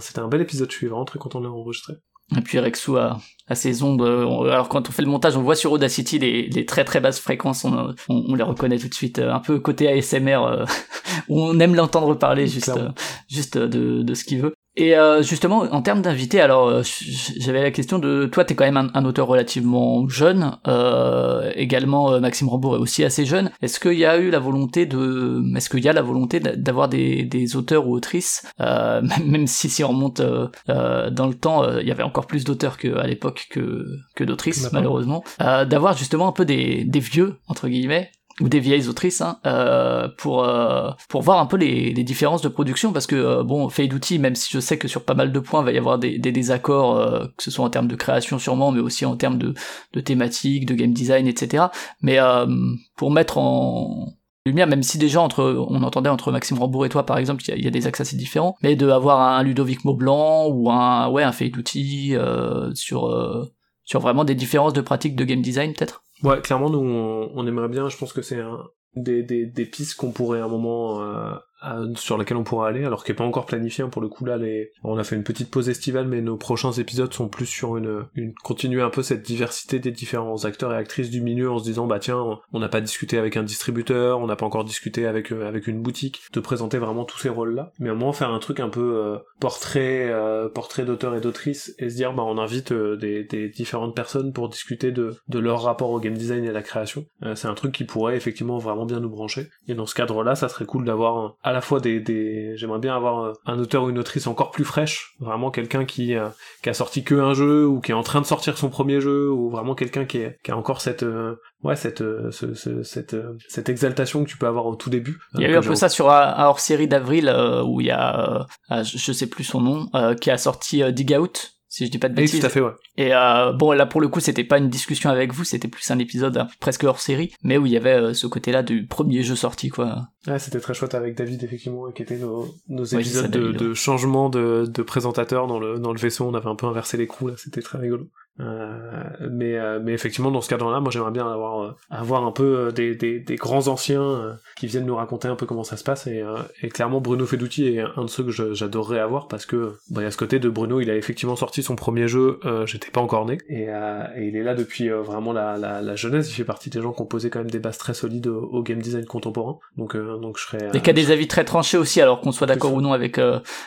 S2: c'était un, bel épisode, je suis vraiment très content de l'enregistrer.
S1: Et puis Rexou a, a ses ondes. Euh, alors quand on fait le montage, on voit sur Audacity les, les très très basses fréquences, on, on, les reconnaît tout de suite. Euh, un peu côté ASMR, euh, où on aime l'entendre parler juste, juste de, de ce qu'il veut. Et euh, justement, en termes d'invités, alors euh, j'avais la question de toi, t'es quand même un, auteur relativement jeune, euh, également euh, Maxime Rambourg est aussi assez jeune. Est-ce qu'il y a eu la volonté de, est-ce qu'il y a la volonté d'avoir des, des auteurs ou autrices, euh, même si si on remonte dans le temps, il y avait encore plus d'auteurs qu'à l'époque que que d'autrices malheureusement, d'avoir justement un peu des, des vieux entre guillemets ou des vieilles autrices hein, euh, pour euh, pour voir un peu les, les, différences de production parce que euh, bon Fade Outil même si je sais que sur pas mal de points il va y avoir des, des désaccords euh, que ce soit en termes de création sûrement mais aussi en termes de, de thématiques de game design etc mais euh, pour mettre en lumière même si déjà entre on entendait entre Maxime Rambourg et toi par exemple il y, a des axes assez différents mais de avoir un Ludovic Maublanc ou un ouais un Fade Outil sur sur vraiment des différences de pratiques de game design peut-être?
S2: Ouais, clairement, nous, on, aimerait bien, je pense que c'est un, des, des, des pistes qu'on pourrait à un moment euh, sur laquelle on pourra aller, alors qu'elle n'est pas encore planifiée. Hein, pour le coup là, les... on a fait une petite pause estivale, mais nos prochains épisodes sont plus sur une, une continuer un peu cette diversité des différents acteurs et actrices du milieu en se disant bah tiens, on n'a pas discuté avec un distributeur, on n'a pas encore discuté avec euh, avec une boutique, de présenter vraiment tous ces rôles là, mais au moins faire un truc un peu euh, portrait euh, portrait d'auteur et d'autrice et se dire bah on invite des, des différentes personnes pour discuter de de leur rapport au game design et à la création. c'est un truc qui pourrait effectivement vraiment bien nous brancher. Et dans ce cadre là, ça serait cool d'avoir à la fois des, des... j'aimerais bien avoir euh, un auteur ou une autrice encore plus fraîche, vraiment quelqu'un qui, euh, qui a sorti que un jeu ou qui est en train de sortir son premier jeu ou vraiment quelqu'un qui, qui a encore cette euh, ouais cette ce, cette cette exaltation que tu peux avoir au tout début.
S1: Il y a eu un peu ça sur un, hors série d'avril où il y a je sais plus son nom qui a sorti Dig Out si je dis pas de bêtises.
S2: tout à fait, ouais.
S1: Et euh, bon, là pour le coup, c'était pas une discussion avec vous, c'était plus un épisode presque hors série, mais où il y avait euh, ce côté-là du premier jeu sorti, quoi.
S2: Ouais, c'était très chouette avec David, effectivement, qui était nos, nos épisodes de, de, changement de, de présentateur dans le, dans le vaisseau. On avait un peu inversé les coups, là, c'était très rigolo. Euh, mais, euh, mais effectivement, dans ce cadre-là, moi j'aimerais bien avoir, euh, avoir un peu des, des, des grands anciens qui viennent nous raconter un peu comment ça se passe. Et, et clairement, Bruno Fedouti est un de ceux que j'adorerais avoir parce que, bah, il y a ce côté de Bruno, il a effectivement sorti son premier jeu, j'étais pas encore né, et, et, il est là depuis vraiment la, la, la, jeunesse. Il fait partie des gens qui ont posé quand même des bases très solides au, game design contemporain. Donc, donc je serais.
S1: Et qui a des avis très tranchés aussi, alors qu'on soit d'accord ou non avec.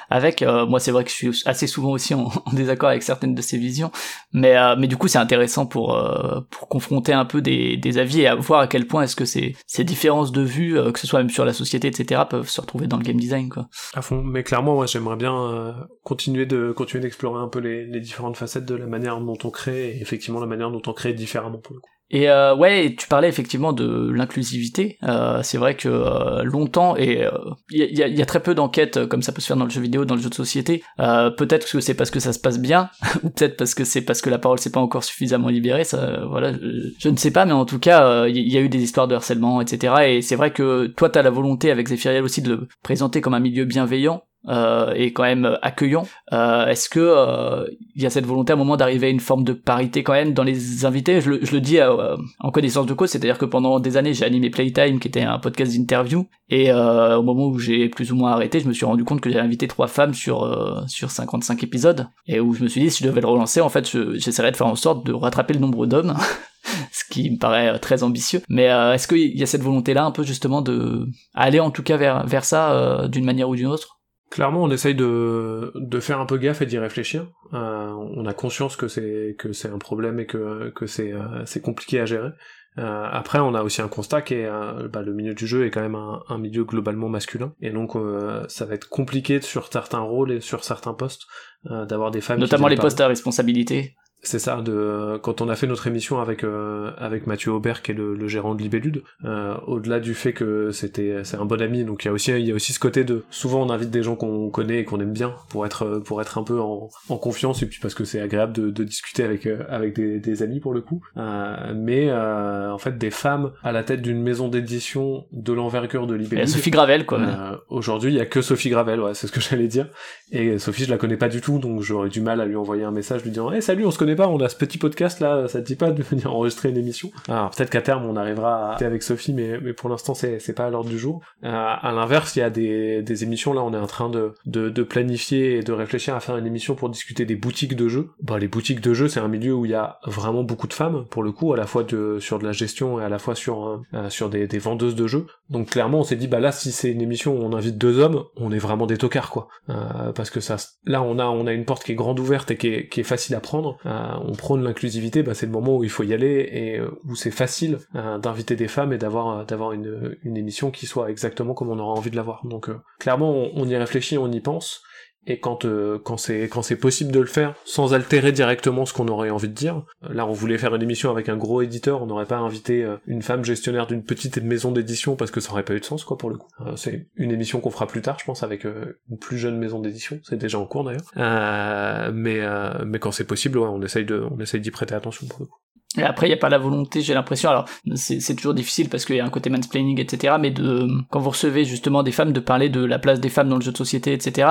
S1: avec moi, c'est vrai que je suis assez souvent aussi en, en désaccord avec certaines de ses visions, mais euh, mais du coup, c'est intéressant pour euh, pour confronter un peu des, des avis et à voir à quel point est-ce que ces ces différences de vue, euh, que ce soit même sur la société, etc., peuvent se retrouver dans le game design, quoi.
S2: À fond. Mais clairement, moi, j'aimerais bien continuer de continuer d'explorer un peu les, les différentes facettes de la manière dont on crée et effectivement la manière dont on crée différemment pour le coup.
S1: Et euh, ouais, tu parlais effectivement de l'inclusivité. Euh, c'est vrai que euh, longtemps, et il y, y, a, très peu d'enquêtes comme ça peut se faire dans le jeu vidéo, dans le jeu de société. peut-être que c'est parce que ça se passe bien, ou peut-être parce que c'est parce que la parole s'est pas encore suffisamment libérée. Ça, voilà, je, ne sais pas, mais en tout cas, il y, a eu des histoires de harcèlement, etc. Et c'est vrai que toi, tu as la volonté avec Zephyriel aussi de le présenter comme un milieu bienveillant euh, et quand même accueillant. Euh, Est-ce que euh, il y a cette volonté à un moment d'arriver à une forme de parité quand même dans les invités? Je le, je le dis euh, en connaissance de cause, c'est-à-dire que pendant des années j'ai animé Playtime qui était un podcast d'interview et euh, au moment où j'ai plus ou moins arrêté, je me suis rendu compte que j'avais invité trois femmes sur sur 55 épisodes et où je me suis dit si je devais le relancer en fait j'essaierais de faire en sorte de rattraper le nombre d'hommes. ce qui me paraît très ambitieux. Mais est-ce qu'il y a cette volonté-là un peu justement de aller en tout cas vers, vers ça d'une manière ou d'une autre?
S2: Clairement, on essaye de, de faire un peu gaffe et d'y réfléchir. Euh, on a conscience que c'est que c'est un problème et que que c'est euh, c'est compliqué à gérer. Euh, après, on a aussi un constat qui est euh, bah, le milieu du jeu est quand même un, un milieu globalement masculin, et donc euh, ça va être compliqué sur certains rôles et sur certains postes d'avoir des femmes.
S1: Notamment les postes à responsabilité.
S2: C'est ça, de quand on a fait notre émission avec euh, avec Mathieu Aubert qui est le, le gérant de Libellude, euh, au-delà du fait que c'était c'est un bon ami, donc il y a aussi il y a aussi ce côté de souvent on invite des gens qu'on connaît et qu'on aime bien pour être pour être un peu en, en confiance et puis parce que c'est agréable de, de, discuter avec euh, avec des, des, amis pour le coup, euh, mais euh, en fait des femmes à la tête d'une maison d'édition de l'envergure de Libellude.
S1: Sophie Gravel quoi.
S2: Aujourd'hui il y a que Sophie Gravel, ouais c'est ce que j'allais dire, et Sophie je la connais pas du tout donc j'aurais du mal à lui envoyer un message lui disant hey, salut on se connaît pas, on a ce petit podcast là, ça te dit pas de venir enregistrer une émission. Alors peut-être qu'à terme on arrivera à avec Sophie, mais, mais pour l'instant c'est, c'est pas à l'ordre du jour. Euh, à l'inverse, il y a des, des émissions là, on est en train de, de, de, planifier et de réfléchir à faire une émission pour discuter des boutiques de jeux. Bah les boutiques de jeux c'est un milieu où il y a vraiment beaucoup de femmes pour le coup, à la fois de, sur de la gestion et à la fois sur, euh, sur des, des vendeuses de jeux. Donc clairement on s'est dit bah là si c'est une émission où on invite deux hommes, on est vraiment des tocards quoi. Euh, parce que ça, là on a on a une porte qui est grande ouverte et qui est, qui est facile à prendre. Euh, on prône l'inclusivité, bah, c'est le moment où il faut y aller et euh, où c'est facile euh, d'inviter des femmes et d'avoir euh, une émission qui soit exactement comme on aura envie de l'avoir. Donc clairement, on, y réfléchit, on y pense. Et quand euh, quand c'est quand c'est possible de le faire sans altérer directement ce qu'on aurait envie de dire. Euh, là, on voulait faire une émission avec un gros éditeur, on n'aurait pas invité euh, une femme gestionnaire d'une petite maison d'édition parce que ça aurait pas eu de sens quoi pour le coup. c'est une émission qu'on fera plus tard, je pense, avec une plus jeune maison d'édition. C'est déjà en cours d'ailleurs. mais mais quand c'est possible, on essaye de on essaye d'y prêter attention pour le coup.
S1: Après, il n'y a pas la volonté, j'ai l'impression, alors c'est toujours difficile parce qu'il y a un côté mansplaining, etc., mais de quand vous recevez justement des femmes, de parler de la place des femmes dans le jeu de société, etc.,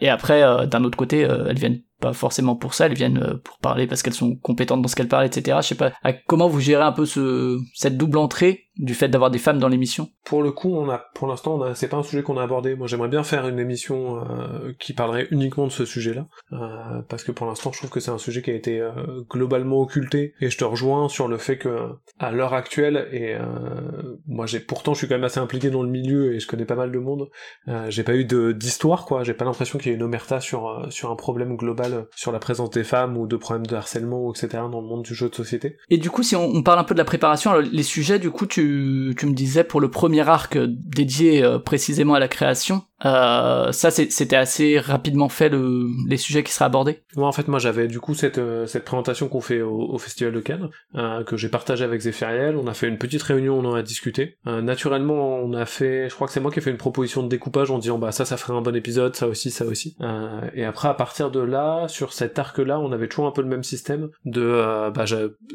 S1: et après, euh, d'un autre côté, euh, elles viennent pas forcément pour ça, elles viennent euh, pour parler parce qu'elles sont compétentes dans ce qu'elles parlent, etc. Je sais pas, comment vous gérez un peu ce, cette double entrée du fait d'avoir des femmes dans l'émission?
S2: Pour le coup, on a, pour l'instant, c'est pas un sujet qu'on a abordé. Moi, j'aimerais bien faire une émission euh, qui parlerait uniquement de ce sujet-là, euh, parce que pour l'instant, je trouve que c'est un sujet qui a été globalement occulté. Et je te rejoins sur le fait que, à l'heure actuelle, et moi, j'ai pourtant, je suis quand même assez impliqué dans le milieu et je connais pas mal de monde. j'ai pas eu d'histoire, quoi. J'ai pas l'impression qu'il y ait une omerta sur sur un problème global sur la présence des femmes ou de problèmes de harcèlement, etc. dans le monde du jeu de société.
S1: Et du coup, si on, on parle un peu de la préparation, alors, les sujets, du coup, tu tu, me disais pour le premier arc dédié euh, précisément à la création, euh, ça, c'était assez rapidement fait le, les sujets qui seraient abordés?
S2: Ouais, en fait, moi, j'avais du coup cette, euh, cette présentation qu'on fait au, Festival de Cannes, euh, que j'ai partagé avec Zéphiriel. On a fait une petite réunion, on en a discuté. Euh, naturellement, on a fait, je crois que c'est moi qui ai fait une proposition de découpage en disant, bah ça, ça ferait un bon épisode, ça aussi, ça aussi. et après, à partir de là, sur cet arc-là, on avait toujours un peu le même système de, bah,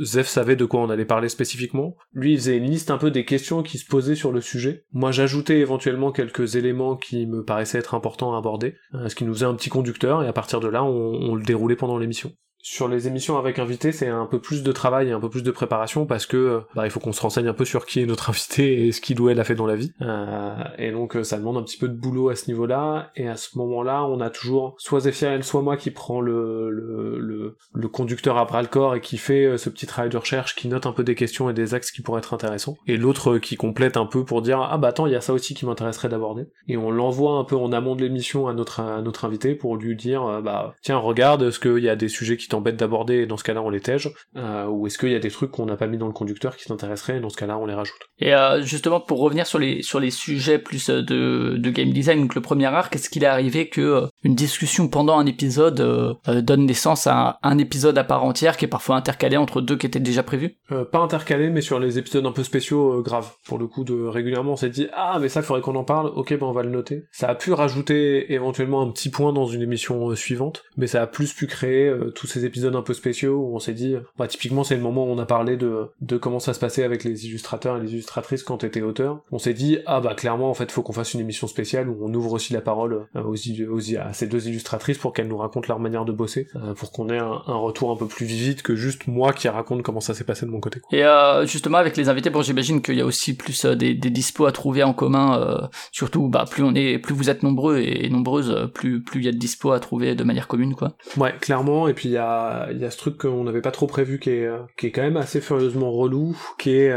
S2: Zef savait de quoi on allait parler spécifiquement. Lui, il faisait une liste un peu des questions qui se posaient sur le sujet. Moi, j'ajoutais éventuellement quelques éléments qui me paraissait être important à aborder, euh, ce qui nous faisait un petit conducteur, et à partir de là, on le déroulait pendant l'émission sur les émissions avec invité, c'est un peu plus de travail et un peu plus de préparation parce que euh, bah, il faut qu'on se renseigne un peu sur qui est notre invité et ce qu'il ou elle a fait dans la vie. Euh, et donc euh, ça demande un petit peu de boulot à ce niveau-là. Et à ce moment-là, on a toujours soit Zephyriel, soit moi qui prend le, le, le, conducteur à bras le corps et qui fait euh, ce petit travail de recherche, qui note un peu des questions et des axes qui pourraient être intéressants. Et l'autre qui complète un peu pour dire ah bah attends il y a ça aussi qui m'intéresserait d'aborder. Et on l'envoie un peu en amont de l'émission à notre à notre invité pour lui dire bah tiens regarde ce qu'il y a des sujets qui t'embêtent d'aborder dans ce cas-là on les tège, ou est-ce qu'il y a des trucs qu'on n'a pas mis dans le conducteur qui t'intéresseraient dans ce cas-là on les rajoute.
S1: Et justement pour revenir sur les sur les sujets plus de, de game design, donc le premier arc, est-ce qu'il est arrivé que une discussion pendant un épisode donne naissance à un, épisode à part entière qui est parfois intercalé entre deux qui étaient déjà prévus?
S2: Pas intercalé, mais sur les épisodes un peu spéciaux graves. Pour le coup, de régulièrement on s'est dit ah mais ça il faudrait qu'on en parle. Ok ben on va le noter. Ça a pu rajouter éventuellement un petit point dans une émission suivante, mais ça a plus pu créer tous ces épisodes un peu spéciaux où on s'est dit bah typiquement c'est le moment où on a parlé de de comment ça se passait avec les illustrateurs et les illustratrices quand t'étais auteur. On s'est dit ah bah clairement en fait faut qu'on fasse une émission spéciale où on ouvre aussi la parole aux, aux, à ces deux illustratrices pour qu'elles nous racontent leur manière de bosser, euh, pour qu'on ait un, retour un peu plus vivide que juste moi qui raconte comment ça s'est passé de mon côté.
S1: Et euh, justement avec les invités, bon j'imagine qu'il y a aussi plus euh, des, des dispos à trouver en commun, surtout bah plus on est, plus vous êtes nombreux et nombreuses, plus plus il y a de dispo à trouver de manière commune quoi.
S2: Ouais clairement et puis il y a il y a ce truc qu'on n'avait pas trop prévu qui est qui est quand même assez furieusement relou, qui est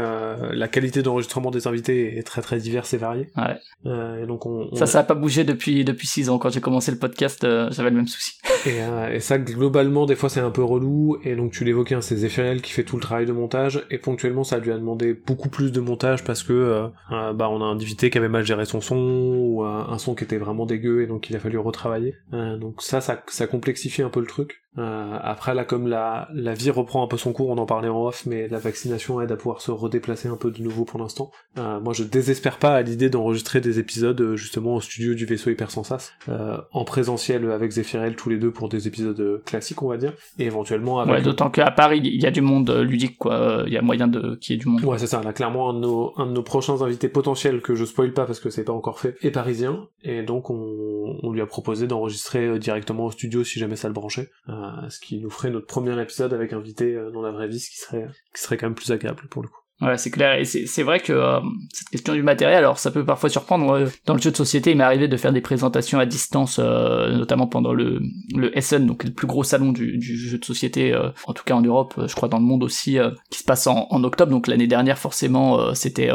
S2: la qualité d'enregistrement des invités est très très diverse et variée.
S1: Ouais. et donc on, ça ça a pas bougé depuis depuis six ans quand j'ai commencé le podcast, j'avais le même souci.
S2: Et, et ça globalement des fois c'est un peu relou et donc tu l'évoquais hein, c'est Zephyriel qui fait tout le travail de montage et ponctuellement ça lui a demandé beaucoup plus de montage parce que euh, euh, bah on a un invité qui avait mal géré son son ou un son qui était vraiment dégueu et donc il a fallu retravailler euh, donc ça, ça ça complexifie un peu le truc euh, après là comme la, la vie reprend un peu son cours, on en parlait en off, mais la vaccination aide à pouvoir se redéplacer un peu de nouveau pour l'instant. Euh, moi je désespère pas à l'idée d'enregistrer des épisodes euh, justement au studio du vaisseau Hypersensas, euh, en présentiel avec Zéphirel tous les deux pour des épisodes classiques on va dire, et éventuellement avec...
S1: Ouais, d'autant qu'à Paris il y a du monde ludique quoi, il y a moyen de qu'il y ait du monde.
S2: Ouais c'est ça, a clairement un de, nos, un de nos prochains invités potentiels que je spoil pas parce que c'est pas encore fait, est parisien, et donc on, on lui a proposé d'enregistrer directement au studio si jamais ça le branchait. Euh, ce qui nous ferait notre premier épisode avec invité euh, dans la vraie vie, ce qui serait, qui serait quand même plus agréable pour le coup.
S1: Ouais, c'est clair. Et c'est vrai que euh, cette question du matériel, alors ça peut parfois surprendre. Dans le jeu de société, il m'est arrivé de faire des présentations à distance, notamment pendant le, le Essen, donc le plus gros salon du, du jeu de société, en tout cas en Europe, je crois dans le monde aussi, qui se passe en, en octobre. Donc l'année dernière, forcément, c'était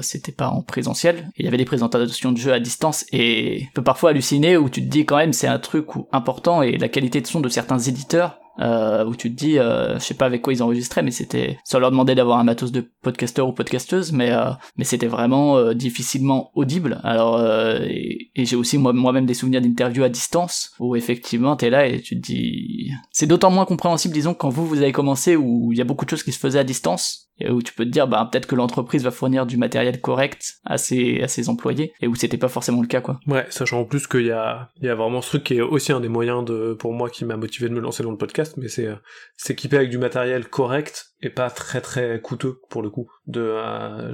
S1: c'était pas en présentiel. Il y avait des présentations de jeux à distance et peut parfois halluciner où tu te dis quand même c'est un truc important et la qualité de son de certains éditeurs euh, où tu te dis, euh, je sais pas avec quoi ils enregistraient, mais c'était, ça leur demandait d'avoir un matos de podcasteur ou podcasteuse, mais euh, mais c'était vraiment euh, difficilement audible. Alors euh, et, j'ai aussi moi moi-même des souvenirs d'interviews à distance où effectivement t'es là et tu te dis, c'est d'autant moins compréhensible, disons, quand vous vous avez commencé où il y a beaucoup de choses qui se faisaient à distance et où tu peux te dire bah peut-être que l'entreprise va fournir du matériel correct à ses à ses employés et où c'était pas forcément le cas quoi.
S2: Ouais, sachant en plus qu'il y a il y a vraiment ce truc qui est aussi un des moyens de pour moi qui m'a motivé de me lancer dans le podcast mais c'est euh, s'équiper avec du matériel correct et pas très très coûteux pour le coup. De, euh,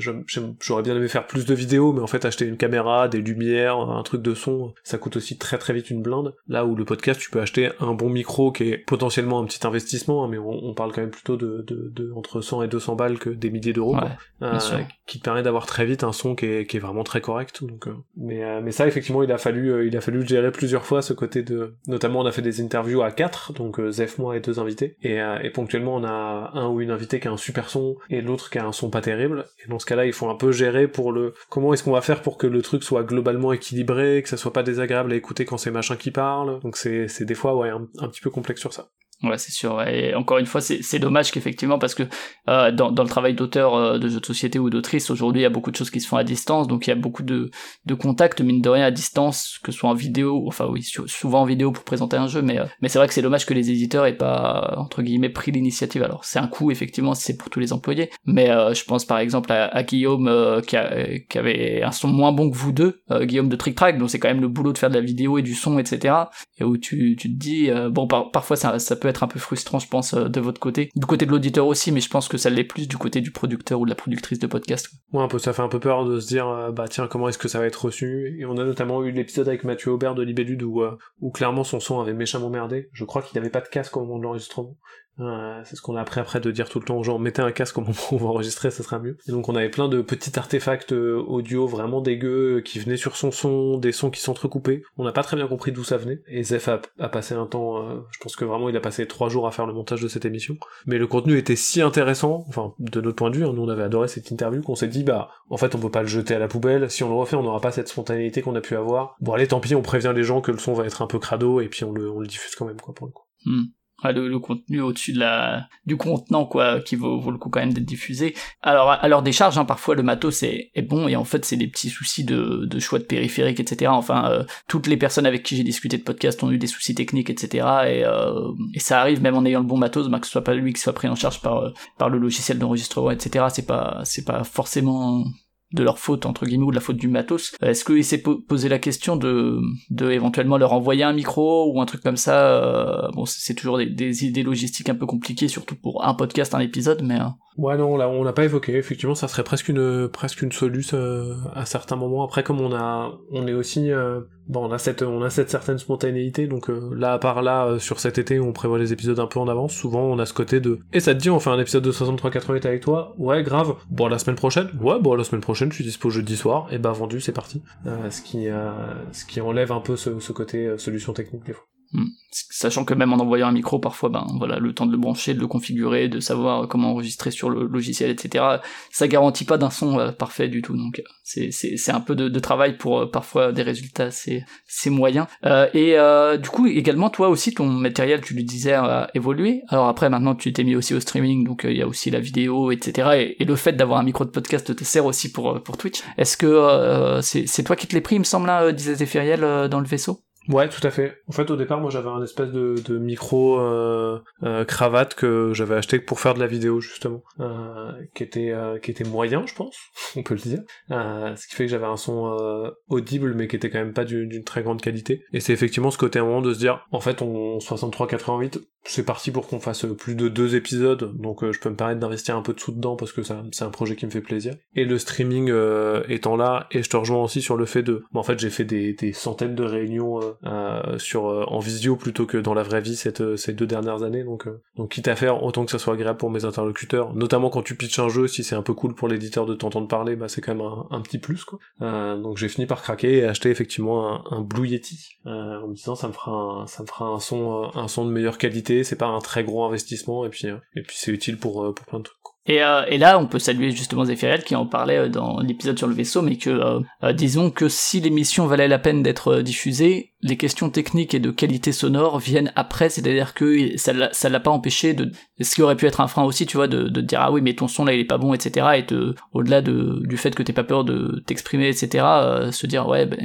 S2: j'aurais bien aimé faire plus de vidéos, mais en fait acheter une caméra, des lumières, un truc de son, ça coûte aussi très très vite une blinde. Là où le podcast, tu peux acheter un bon micro qui est potentiellement un petit investissement, hein, mais on, parle quand même plutôt de, de, de, entre 100 et 200 balles que des milliers d'euros, euh, qui te permet d'avoir très vite un son qui est, qui est vraiment très correct. Donc, euh, mais, euh, mais ça effectivement, il a fallu, il a fallu gérer plusieurs fois ce côté de, notamment on a fait des interviews à 4, donc Zef, moi et deux invités, et, et ponctuellement on a un ou une qui a un super son et l'autre qui a un son pas terrible. Et dans ce cas-là, il faut un peu gérer pour le comment est-ce qu'on va faire pour que le truc soit globalement équilibré, que ça soit pas désagréable à écouter quand c'est machin qui parle. Donc c'est c'est des fois ouais un petit peu complexe sur ça.
S1: Ouais, c'est sûr. Et encore une fois, c'est dommage qu'effectivement, parce que euh, dans, dans le travail d'auteur euh, de jeux de société ou d'autrice, aujourd'hui, il y a beaucoup de choses qui se font à distance, donc il y a beaucoup de, de contacts, mine de rien, à distance, que ce soit en vidéo, enfin oui, souvent en vidéo pour présenter un jeu, mais, euh, mais c'est vrai que c'est dommage que les éditeurs aient pas, entre guillemets, pris l'initiative. Alors, c'est un coût, effectivement, si c'est pour tous les employés, mais je pense par exemple à, Guillaume, qui, avait un son moins bon que vous deux, Guillaume de Trick Track, donc c'est quand même le boulot de faire de la vidéo et du son, etc., et où tu, tu te dis, bon, par, parfois ça, ça peut être un peu frustrant, je pense, euh, de votre côté. Du côté de l'auditeur aussi, mais je pense que ça l'est plus du côté du producteur ou de la productrice de podcast.
S2: Ouais, un peu, ça fait un peu peur de se dire, euh, bah tiens, comment est-ce que ça va être reçu? Et on a notamment eu l'épisode avec Mathieu Aubert de Libellude où, euh, où clairement son son avait méchamment merdé. Je crois qu'il n'avait pas de casque au moment de l'enregistrement. Euh, c'est ce qu'on a appris après de dire tout le temps aux gens mettez un casque au moment où on va enregistrer, ça sera mieux. Et donc on avait plein de petits artefacts euh, audio vraiment dégueux qui venaient sur son son, des sons qui s'entrecoupés. On n'a pas très bien compris d'où ça venait. Et Zef a, passé un temps, euh, je pense que vraiment il a passé trois jours à faire le montage de cette émission. Mais le contenu était si intéressant, enfin de notre point de vue, hein, nous on avait adoré cette interview qu'on s'est dit bah en fait on peut pas le jeter à la poubelle. Si on le refait, on n'aura pas cette spontanéité qu'on a pu avoir. Bon allez tant pis, on prévient les gens que le son va être un peu crado et puis on le, on le diffuse quand même quoi pour le coup.
S1: Hmm. le, contenu au-dessus de la du contenant quoi qui vaut, vaut le coup quand même d'être diffusé alors à leur décharge hein, parfois le matos est, est, bon et en fait c'est des petits soucis de, de choix de périphériques etc enfin euh, toutes les personnes avec qui j'ai discuté de podcast ont eu des soucis techniques etc et, euh, et ça arrive même en ayant le bon matos bah, que ce soit pas lui qui soit pris en charge par par le logiciel d'enregistrement etc c'est pas c'est pas forcément de leur faute entre guillemets ou de la faute du matos. Euh, est-ce qu'il s'est posé la question de, de éventuellement leur envoyer un micro ou un truc comme ça euh, Bon, c'est toujours des, idées logistiques un peu compliquées, surtout pour un podcast, un épisode, mais. Euh,
S2: ouais, non, là, on l'a pas évoqué. Effectivement, ça serait presque une presque une solution à certains moments. Après, comme on a, on est aussi bon, on a cette, on a cette certaine spontanéité, donc euh, là, à part là, euh, sur cet été, on prévoit les épisodes un peu en avance, souvent on a ce côté de « Et ça te dit, on fait un épisode de 63-88 avec toi Ouais, grave. Bon, la semaine prochaine Ouais, bon, la semaine prochaine, je suis dispo jeudi soir, et bah vendu, c'est parti. Euh, ce, qui, ce qui enlève un peu ce, ce côté solution technique des fois.
S1: Hmm. Sachant que même en envoyant un micro, parfois, ben voilà, le temps de le brancher, de le configurer, de savoir comment enregistrer sur le logiciel, etc. Ça garantit pas d'un son euh, parfait du tout. Donc c'est c'est un peu de, de, travail pour euh, parfois des résultats c'est c'est moyen. Euh, et euh, du coup également toi aussi ton matériel, tu le disais, a évolué. Alors après maintenant tu t'es mis aussi au streaming, donc il y a aussi la vidéo, etc. Et, le fait d'avoir un micro de podcast te sert aussi pour pour Twitch. Est-ce que c'est toi qui te l'es pris, il me semble, là, disait Feriel dans le vaisseau?
S2: Ouais, tout à fait. En fait, au départ, moi, j'avais un espèce de, de micro euh, euh, cravate que j'avais acheté pour faire de la vidéo justement, euh, qui était euh, qui était moyen, je pense, on peut le dire. Euh, ce qui fait que j'avais un son euh, audible, mais qui était quand même pas d'une très grande qualité. Et c'est effectivement ce côté à un moment de se dire, en fait, on 63-88, c'est parti pour qu'on fasse plus de deux épisodes, donc je peux me permettre d'investir un peu de sous dedans parce que c'est un projet qui me fait plaisir. Et le streaming étant là, et je te rejoins aussi sur le fait de, en fait, j'ai fait des, des centaines de réunions euh, sur euh, en visio plutôt que dans la vraie vie cette, euh, ces deux dernières années. Donc, donc quitte à faire autant que ça soit agréable pour mes interlocuteurs, notamment quand tu pitches un jeu, si c'est un peu cool pour l'éditeur de t'entendre parler, bah c'est quand même un, petit plus quoi. donc j'ai fini par craquer et acheter effectivement un, un Blue Yeti en me disant ça me fera un, ça me fera un son un son de meilleure qualité, c'est pas un très gros investissement et puis et puis c'est utile pour pour plein de trucs.
S1: Et, euh, et, là, on peut saluer justement Zéphiriel qui en parlait euh, dans l'épisode sur le vaisseau, mais que euh, disons que si l'émission valait la peine d'être diffusée, les questions techniques et de qualité sonore viennent après, c'est-à-dire que ça ça l'a pas empêché de, ce qui aurait pu être un frein aussi, tu vois, de, de dire ah oui mais ton son là il est pas bon, etc. Et de, au-delà de, du fait que t'aies pas peur de t'exprimer, etc. se dire ouais ben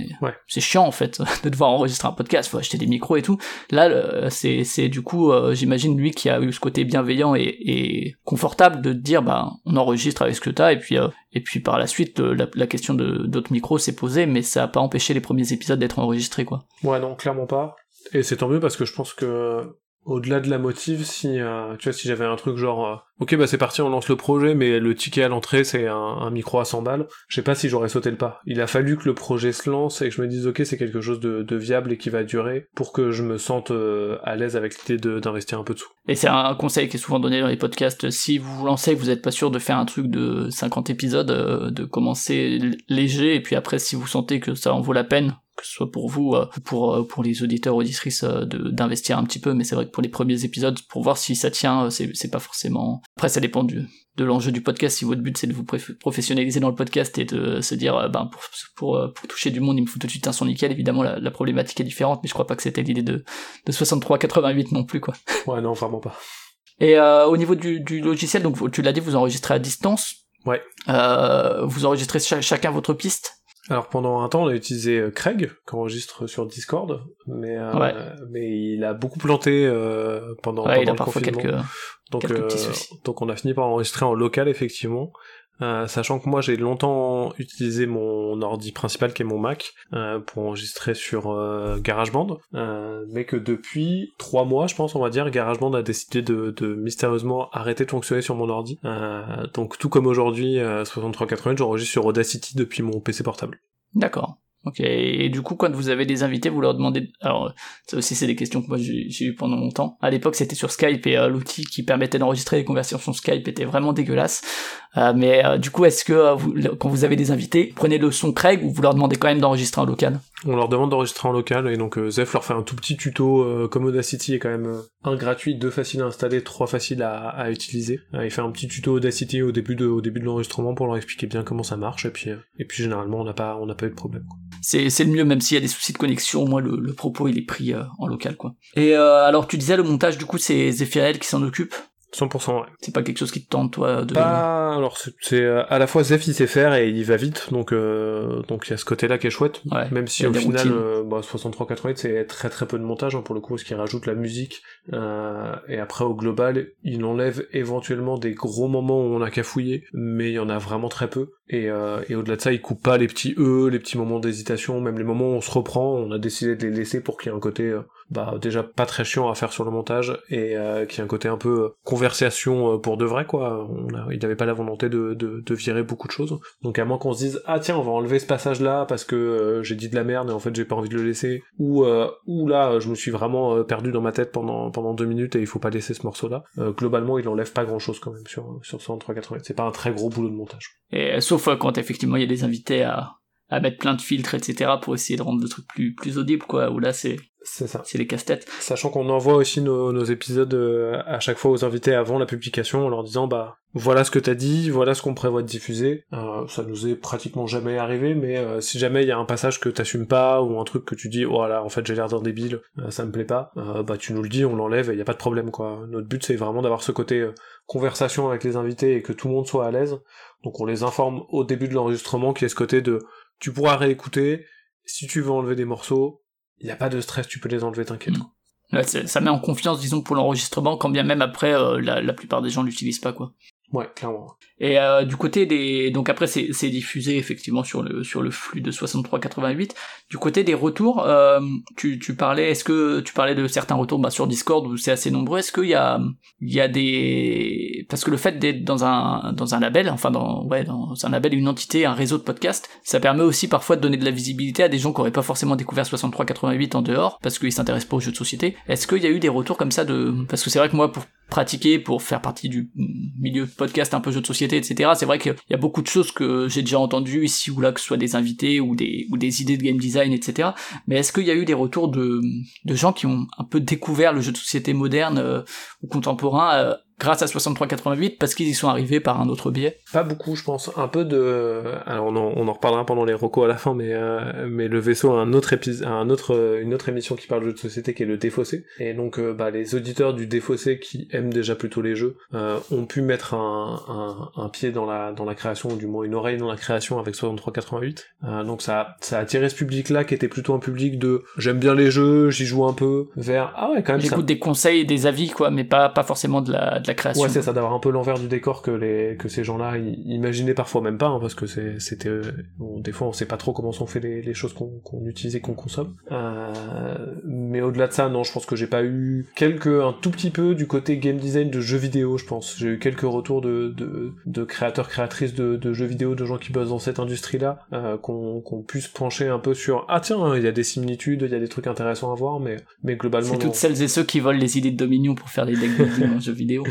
S1: c'est chiant en fait de devoir enregistrer un podcast, faut acheter des micros et tout. Là c'est c'est du coup j'imagine lui qui a eu ce côté bienveillant et, et confortable de dire bah on enregistre avec ce que t'as et puis euh, et puis par la suite la, question de d'autres micros s'est posée mais ça a pas empêché les premiers épisodes d'être enregistrés quoi.
S2: Ouais non clairement pas et c'est tant mieux parce que je pense que au-delà de la motive, si euh, tu vois, si j'avais un truc genre, euh, ok bah c'est parti, on lance le projet, mais le ticket à l'entrée c'est un, micro à 100 balles, je sais pas si j'aurais sauté le pas. Il a fallu que le projet se lance et que je me dise ok c'est quelque chose de, viable et qui va durer pour que je me sente euh, à l'aise avec l'idée d'investir un peu de sous.
S1: Et c'est un conseil qui est souvent donné dans les podcasts. Si vous vous lancez vous n'êtes pas sûr de faire un truc de 50 épisodes, de commencer léger et puis après si vous sentez que ça en vaut la peine, que ce soit pour vous euh, pour euh, pour les auditeurs auditrices euh, d'investir un petit peu mais c'est vrai que pour les premiers épisodes pour voir si ça tient c'est c'est pas forcément après ça dépend du de l'enjeu du podcast. Si votre but c'est de vous professionnaliser dans le podcast et de se dire ben pour pour pour toucher du monde il me faut tout de suite un son nickel. Évidemment la, problématique est différente mais je crois pas que c'était l'idée de de 63 88 non plus quoi.
S2: Ouais non vraiment pas.
S1: Et au niveau du, du logiciel donc tu l'as dit vous enregistrez à distance.
S2: Ouais.
S1: Vous enregistrez chacun votre piste?
S2: Alors pendant un temps, on a utilisé euh, Craig, qui enregistre sur Discord, mais euh, mais il a beaucoup planté euh, pendant, pendant le confinement. donc donc on a fini par enregistrer en local effectivement. Euh, sachant que moi j'ai longtemps utilisé mon ordi principal qui est mon Mac euh, pour enregistrer sur euh, GarageBand, mais que depuis trois mois je pense on va dire GarageBand a décidé de, de mystérieusement arrêter de fonctionner sur mon ordi. donc tout comme aujourd'hui 6380 j'enregistre sur Audacity depuis mon PC portable.
S1: D'accord. Ok, et du coup, quand vous avez des invités, vous leur demandez... Alors, ça aussi, c'est des questions que moi j'ai eu pendant longtemps. À l'époque, c'était sur Skype, et euh, l'outil qui permettait d'enregistrer les conversations Skype était vraiment dégueulasse. Euh, mais euh, du coup, est-ce que quand vous avez des invités, prenez le son Craig, ou vous leur demandez quand même d'enregistrer en local?
S2: On leur demande d'enregistrer en local et donc Zef leur fait un tout petit tuto comme Audacity est quand même un gratuit, deux facile à installer, trois faciles à, utiliser. il fait un petit tuto Audacity au début de l'enregistrement pour leur expliquer bien comment ça marche et puis généralement on n'a pas eu de problème.
S1: C'est c'est le mieux même s'il y a des soucis de connexion, moi le, le propos il est pris en local quoi. Et alors tu disais le montage du coup c'est Zephyriel qui s'en occupe?
S2: 100% ouais.
S1: C'est pas quelque chose qui te tente toi de
S2: Pas alors c'est à la fois Zef il sait faire et il va vite donc euh, donc il y a ce côté-là qui est chouette.
S1: Ouais,
S2: même si au final euh, bah, 63 88 c'est très très peu de montage hein, pour le coup parce qu'il rajoute la musique euh, et après au global il enlève éventuellement des gros moments où on a cafouillé mais il y en a vraiment très peu. Et, euh, et au-delà de ça il coupe pas les petits e les petits moments d'hésitation même les moments où on se reprend on a décidé de les laisser pour qu'il y ait un côté euh, bah déjà pas très chiant à faire sur le montage et euh, qui a un côté un peu euh, conversation euh, pour de vrai quoi. Il n'avait pas la volonté de, de, de, virer beaucoup de choses. Donc à moins qu'on se dise ah tiens on va enlever ce passage là parce que j'ai dit de la merde et en fait j'ai pas envie de le laisser ou ou là je me suis vraiment perdu dans ma tête pendant pendant deux minutes et il faut pas laisser ce morceau là. globalement il enlève pas grand chose quand même sur sur 103.80. C'est pas un très gros boulot de montage.
S1: Et sauf quand effectivement il y a des invités à à mettre plein de filtres, etc., pour essayer de rendre le truc plus, plus audible, quoi, où là, c'est,
S2: c'est ça.
S1: C'est les casse-têtes.
S2: Sachant qu'on envoie aussi nos, nos épisodes euh, à chaque fois aux invités avant la publication en leur disant bah voilà ce que t'as dit, voilà ce qu'on prévoit de diffuser. Euh, ça nous est pratiquement jamais arrivé, mais euh, si jamais il y a un passage que t'assumes pas ou un truc que tu dis voilà oh en fait j'ai l'air d'un débile, ça me plaît pas, bah tu nous le dis, on l'enlève et y a pas de problème quoi. Notre but c'est vraiment d'avoir ce côté conversation avec les invités et que tout le monde soit à l'aise. Donc on les informe au début de l'enregistrement qu'il y a ce côté de tu pourras réécouter si tu veux enlever des morceaux il n'y a pas de stress, tu peux les enlever, t'inquiète.
S1: Ouais, ça met en confiance, disons, pour l'enregistrement, quand bien même après, euh, la, la, plupart des gens l'utilisent pas, quoi.
S2: Ouais, clairement.
S1: Et euh, du côté des, donc après c'est, c'est diffusé effectivement sur le sur le flux de 63-88. Du côté des retours, euh, tu, tu parlais, est-ce que tu parlais de certains retours bah, sur Discord où c'est assez nombreux. Est-ce qu'il y a il y a des parce que le fait d'être dans un dans un label, enfin dans ouais dans un label, une entité, un réseau de podcasts, ça permet aussi parfois de donner de la visibilité à des gens qui auraient pas forcément découvert 63-88 en dehors parce qu'ils s'intéressent pas aux jeux de société. Est-ce qu'il y a eu des retours comme ça de parce que c'est vrai que moi pour pratiquer, pour faire partie du milieu podcast un peu jeu de société, etc. C'est vrai qu'il y a beaucoup de choses que j'ai déjà entendues ici ou là, que ce soit des invités ou des, ou des idées de game design, etc. Mais est-ce qu'il y a eu des retours de, gens qui ont un peu découvert le jeu de société moderne euh, ou contemporain euh, grâce à 6388 parce qu'ils y sont arrivés par un autre biais
S2: Pas beaucoup, je pense. Un peu de. Alors on en, on en reparlera pendant les recos à la fin, mais euh, mais le vaisseau a un autre épisode, un autre une autre émission qui parle de jeux de société qui est le Défaussé. Et donc euh, bah, les auditeurs du Défaussé qui aiment déjà plutôt les jeux euh, ont pu mettre un, un, un, pied dans la dans la création ou du moins une oreille dans la création avec 6388. Euh, donc ça ça a attiré ce public là qui était plutôt un public de j'aime bien les jeux, j'y joue un peu vers ah ouais quand même.
S1: J'écoute des conseils et des avis quoi, mais pas pas forcément de la de la création.
S2: Ouais, c'est ça, d'avoir un peu l'envers du décor que les que ces gens-là imaginaient parfois même pas, hein, parce que c'était des fois on sait pas trop comment sont fait les, les choses qu'on utilise et qu'on consomme. Euh, mais au-delà de ça, non, je pense que j'ai pas eu quelques un tout petit peu du côté game design de jeux vidéo, je pense. J'ai eu quelques retours de de, de créateurs créatrices de, de, jeux vidéo, de gens qui bossent dans cette industrie-là, euh, qu'on puisse pencher un peu sur ah tiens, il y a des similitudes, il y a des trucs intéressants à voir, mais mais globalement.
S1: C'est toutes celles et ceux qui volent les idées de Dominion pour faire des decks de jeux vidéo.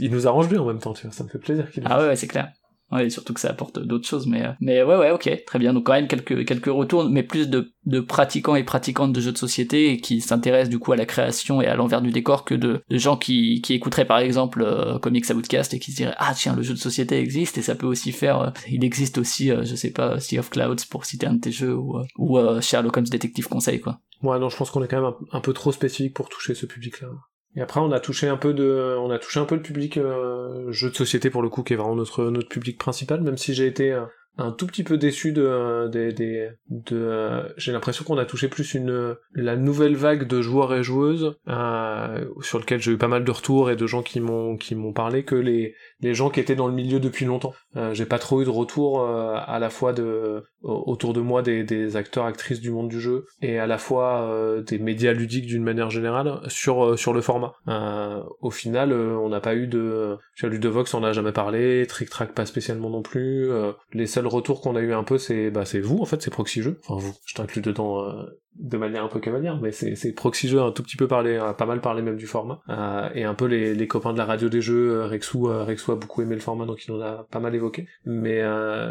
S2: Il nous arrange bien en même temps, tu vois, ça me fait plaisir qu'il
S1: Ah ouais, c'est clair. Ouais, surtout que ça apporte d'autres choses, mais, euh, mais ouais, ouais, ok, très bien. Donc quand même quelques, quelques retours, mais plus de, de pratiquants et pratiquantes de jeux de société et qui s'intéressent du coup à la création et à l'envers du décor que de, de gens qui, qui écouteraient par exemple euh, Comics à Bootcast et qui se diraient ah tiens le jeu de société existe et ça peut aussi faire, euh, il existe aussi, je sais pas, Sea of Clouds pour citer un de tes jeux ou, ou Sherlock Holmes Détective Conseil quoi.
S2: Ouais, non, je pense qu'on est quand même un, un peu trop spécifique pour toucher ce public-là. Et après, on a touché un peu de, on a touché un peu le public euh, jeu de société pour le coup, qui est vraiment notre notre public principal. Même si j'ai été euh, un tout petit peu déçu de des de euh, j'ai l'impression qu'on a touché plus une la nouvelle vague de joueurs et joueuses euh, sur lequel j'ai eu pas mal de retours et de gens qui m'ont qui m'ont parlé que les les gens qui étaient dans le milieu depuis longtemps. Euh, j'ai pas trop eu de retour euh, à la fois autour de moi des, acteurs actrices du monde du jeu et à la fois euh, des médias ludiques d'une manière générale sur sur le format. Au final on n'a pas eu de chez Ludovox on n'a jamais parlé Trick Track pas spécialement non plus les seuls seul retour qu'on a eu un peu, c'est bah c'est vous en fait, c'est Proxy Jeux. Enfin vous, je t'inclus dedans de manière un peu cavalière, mais c'est c'est Proxy Jeux un tout petit peu parlé, pas mal parlé même du format, euh, et un peu les, les copains de la radio des jeux. Rexou, Rexou a beaucoup aimé le format, donc il en a pas mal évoqué. Mais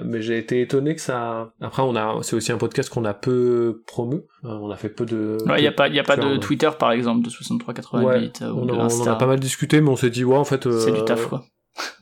S2: mais j'ai été étonné que ça. Après on a, c'est aussi un podcast qu'on a peu promu. on a fait peu de.
S1: Il y a pas, il y a pas de Twitter par exemple de 6388
S2: ouais, on, on, en a pas mal discuté, mais on s'est dit ouais en fait.
S1: c'est du taf quoi.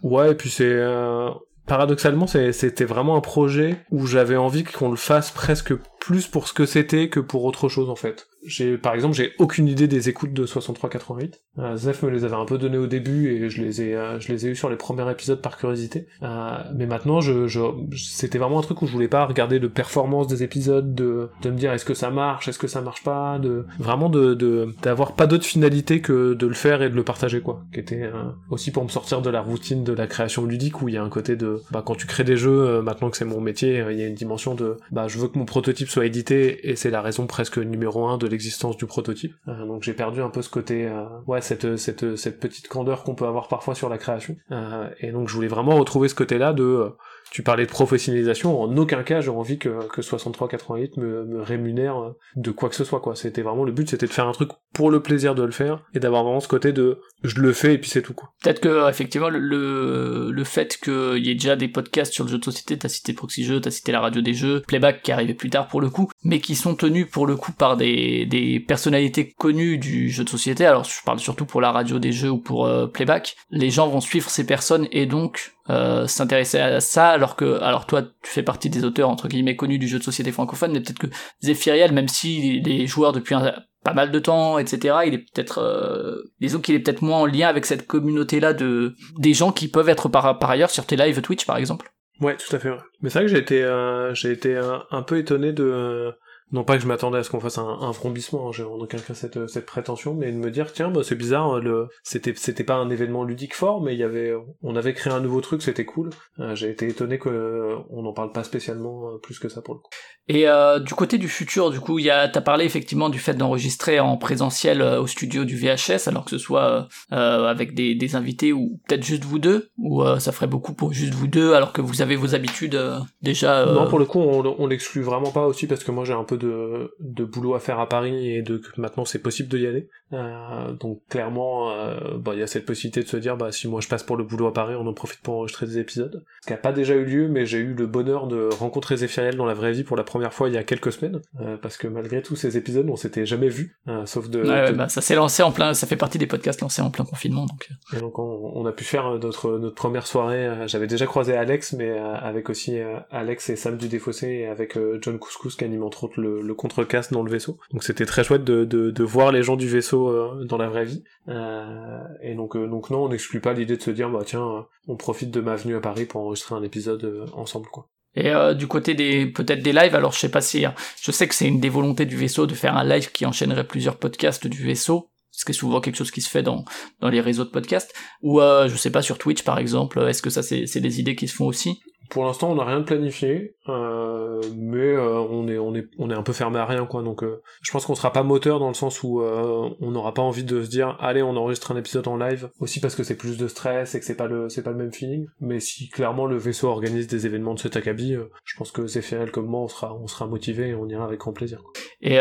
S2: Ouais, et puis c'est euh, paradoxalement c'était vraiment un projet où j'avais envie qu'on le fasse presque plus pour ce que c'était que pour autre chose en fait j'ai par exemple j'ai aucune idée des écoutes de 63-88 euh, Zef me les avait un peu donné au début et je les ai euh, je les ai eu sur les premiers épisodes par curiosité. Euh, mais maintenant je, je c'était vraiment un truc où je voulais pas regarder de performance des épisodes de de me dire est-ce que ça marche est-ce que ça marche pas de vraiment de d'avoir pas d'autre finalité que de le faire et de le partager quoi. Qui était euh, aussi pour me sortir de la routine de la création ludique où il y a un côté de bah quand tu crées des jeux maintenant que c'est mon métier il y a une dimension de bah je veux que mon prototype soit édité et c'est la raison presque numéro un de l'existence du prototype. Euh, donc j'ai perdu un peu ce côté, euh, ouais, cette, cette, cette petite candeur qu'on peut avoir parfois sur la création. Euh, et donc je voulais vraiment retrouver ce côté-là de tu parlais de professionnalisation, en aucun cas j'ai envie que, que 6388 me, me rémunère de quoi que ce soit quoi. C'était vraiment le but, c'était de faire un truc pour le plaisir de le faire et d'avoir vraiment ce côté de je le fais et puis c'est tout quoi.
S1: Peut-être que effectivement le, le fait qu'il y ait déjà des podcasts sur le jeu de société, t'as cité Proxy Jeux, t'as cité la radio des jeux, Playback qui arrivait plus tard pour le coup, mais qui sont tenus pour le coup par des, des personnalités connues du jeu de société. Alors je parle surtout pour la radio des jeux ou pour euh, Playback. Les gens vont suivre ces personnes et donc euh, s'intéresser à ça alors que alors toi tu fais partie des auteurs entre guillemets connus du jeu de société francophone mais peut-être que Zephyriel même si les joueurs depuis pas mal de temps etc il est peut-être euh, disons qu'il est peut-être moins en lien avec cette communauté là de des gens qui peuvent être par, par ailleurs sur tes lives Twitch par exemple.
S2: Ouais tout à fait mais c'est vrai que j'ai été euh, j'ai été un, peu étonné de non pas que je m'attendais à ce qu'on fasse un, un frombissement, hein, j'ai en aucun cas cette, cette prétention, mais de me dire tiens bah c'est bizarre, le c'était c'était pas un événement ludique fort, mais il y avait on avait créé un nouveau truc, c'était cool. Euh, j'ai été étonné que euh, on n'en parle pas spécialement euh, plus que ça pour le coup.
S1: Et du côté du futur, du coup, il y a t'as parlé effectivement du fait d'enregistrer en présentiel au studio du VHS, alors que ce soit avec des, des invités ou peut-être juste vous deux, ou ça ferait beaucoup pour juste vous deux, alors que vous avez vos habitudes déjà.
S2: Non, pour le coup, on, on l'exclut vraiment pas aussi parce que moi j'ai un peu de, boulot à faire à Paris et de que maintenant c'est possible de y aller. Euh, donc clairement, euh, bah, il y a cette possibilité de se dire, bah si moi je passe pour le boulot à Paris, on en profite pour enregistrer des épisodes. Ce qui a pas déjà eu lieu, mais j'ai eu le bonheur de rencontrer Zéphiriel dans la vraie vie pour la première fois il y a quelques semaines, euh, parce que malgré tous ces épisodes, on s'était jamais vu, euh, sauf de.
S1: Ouais, Bah, ça s'est lancé en plein, ça fait partie des podcasts lancés en plein confinement, donc.
S2: Et donc on, on a pu faire notre notre première soirée. J'avais déjà croisé Alex, mais avec aussi Alex et Sam du Défaussé et avec John Couscous qui anime entre autres le le, contrecasse dans le vaisseau. Donc c'était très chouette de, de, voir les gens du vaisseau euh, dans la vraie vie. Euh, et donc, euh, donc non, on n'exclut pas l'idée de se dire, bah tiens, on profite de ma venue à Paris pour enregistrer un épisode ensemble, quoi.
S1: Et du côté des peut-être des lives, alors je sais pas si hein, je sais que c'est une des volontés du vaisseau de faire un live qui enchaînerait plusieurs podcasts du vaisseau, ce qui est souvent quelque chose qui se fait dans dans les réseaux de podcasts. Ou je sais pas sur Twitch par exemple, est-ce que ça c'est des idées qui se font aussi?
S2: Pour l'instant, on n'a rien de planifié, euh, mais euh, on est on est on est un peu fermé à rien quoi. Donc, euh, je pense qu'on sera pas moteur dans le sens où on n'aura pas envie de se dire allez on enregistre un épisode en live aussi parce que c'est plus de stress et que c'est pas le c'est pas le même feeling. Mais si clairement le vaisseau organise des événements de cet acabit, je pense que Zéphiriel comme moi on sera on sera motivé et on ira avec grand plaisir.
S1: Et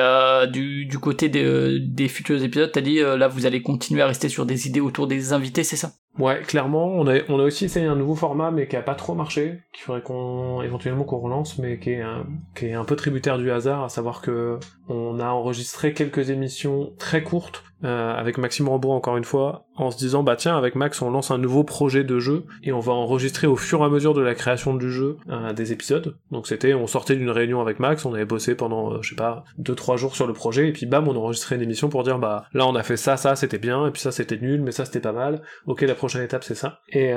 S1: du du côté des des futurs épisodes, t'as dit là vous allez continuer à rester sur des idées autour des invités, c'est ça?
S2: Ouais, clairement, on a, on a aussi essayé un nouveau format, mais qui a pas trop marché, qu'il faudrait qu'on, éventuellement qu'on relance, mais qui est, un, qui est un peu tributaire du hasard, à savoir que on a enregistré quelques émissions très courtes, euh, avec Maxime Rambourg encore une fois, en se disant bah tiens avec Max on lance un nouveau projet de jeu et on va enregistrer au fur et à mesure de la création du jeu euh, des épisodes. Donc c'était on sortait d'une réunion avec Max, on avait bossé pendant euh, je sais pas deux trois jours sur le projet et puis bam on enregistrait une émission pour dire bah là on a fait ça ça c'était bien et puis ça c'était nul mais ça c'était pas mal. Ok la prochaine étape c'est ça. Et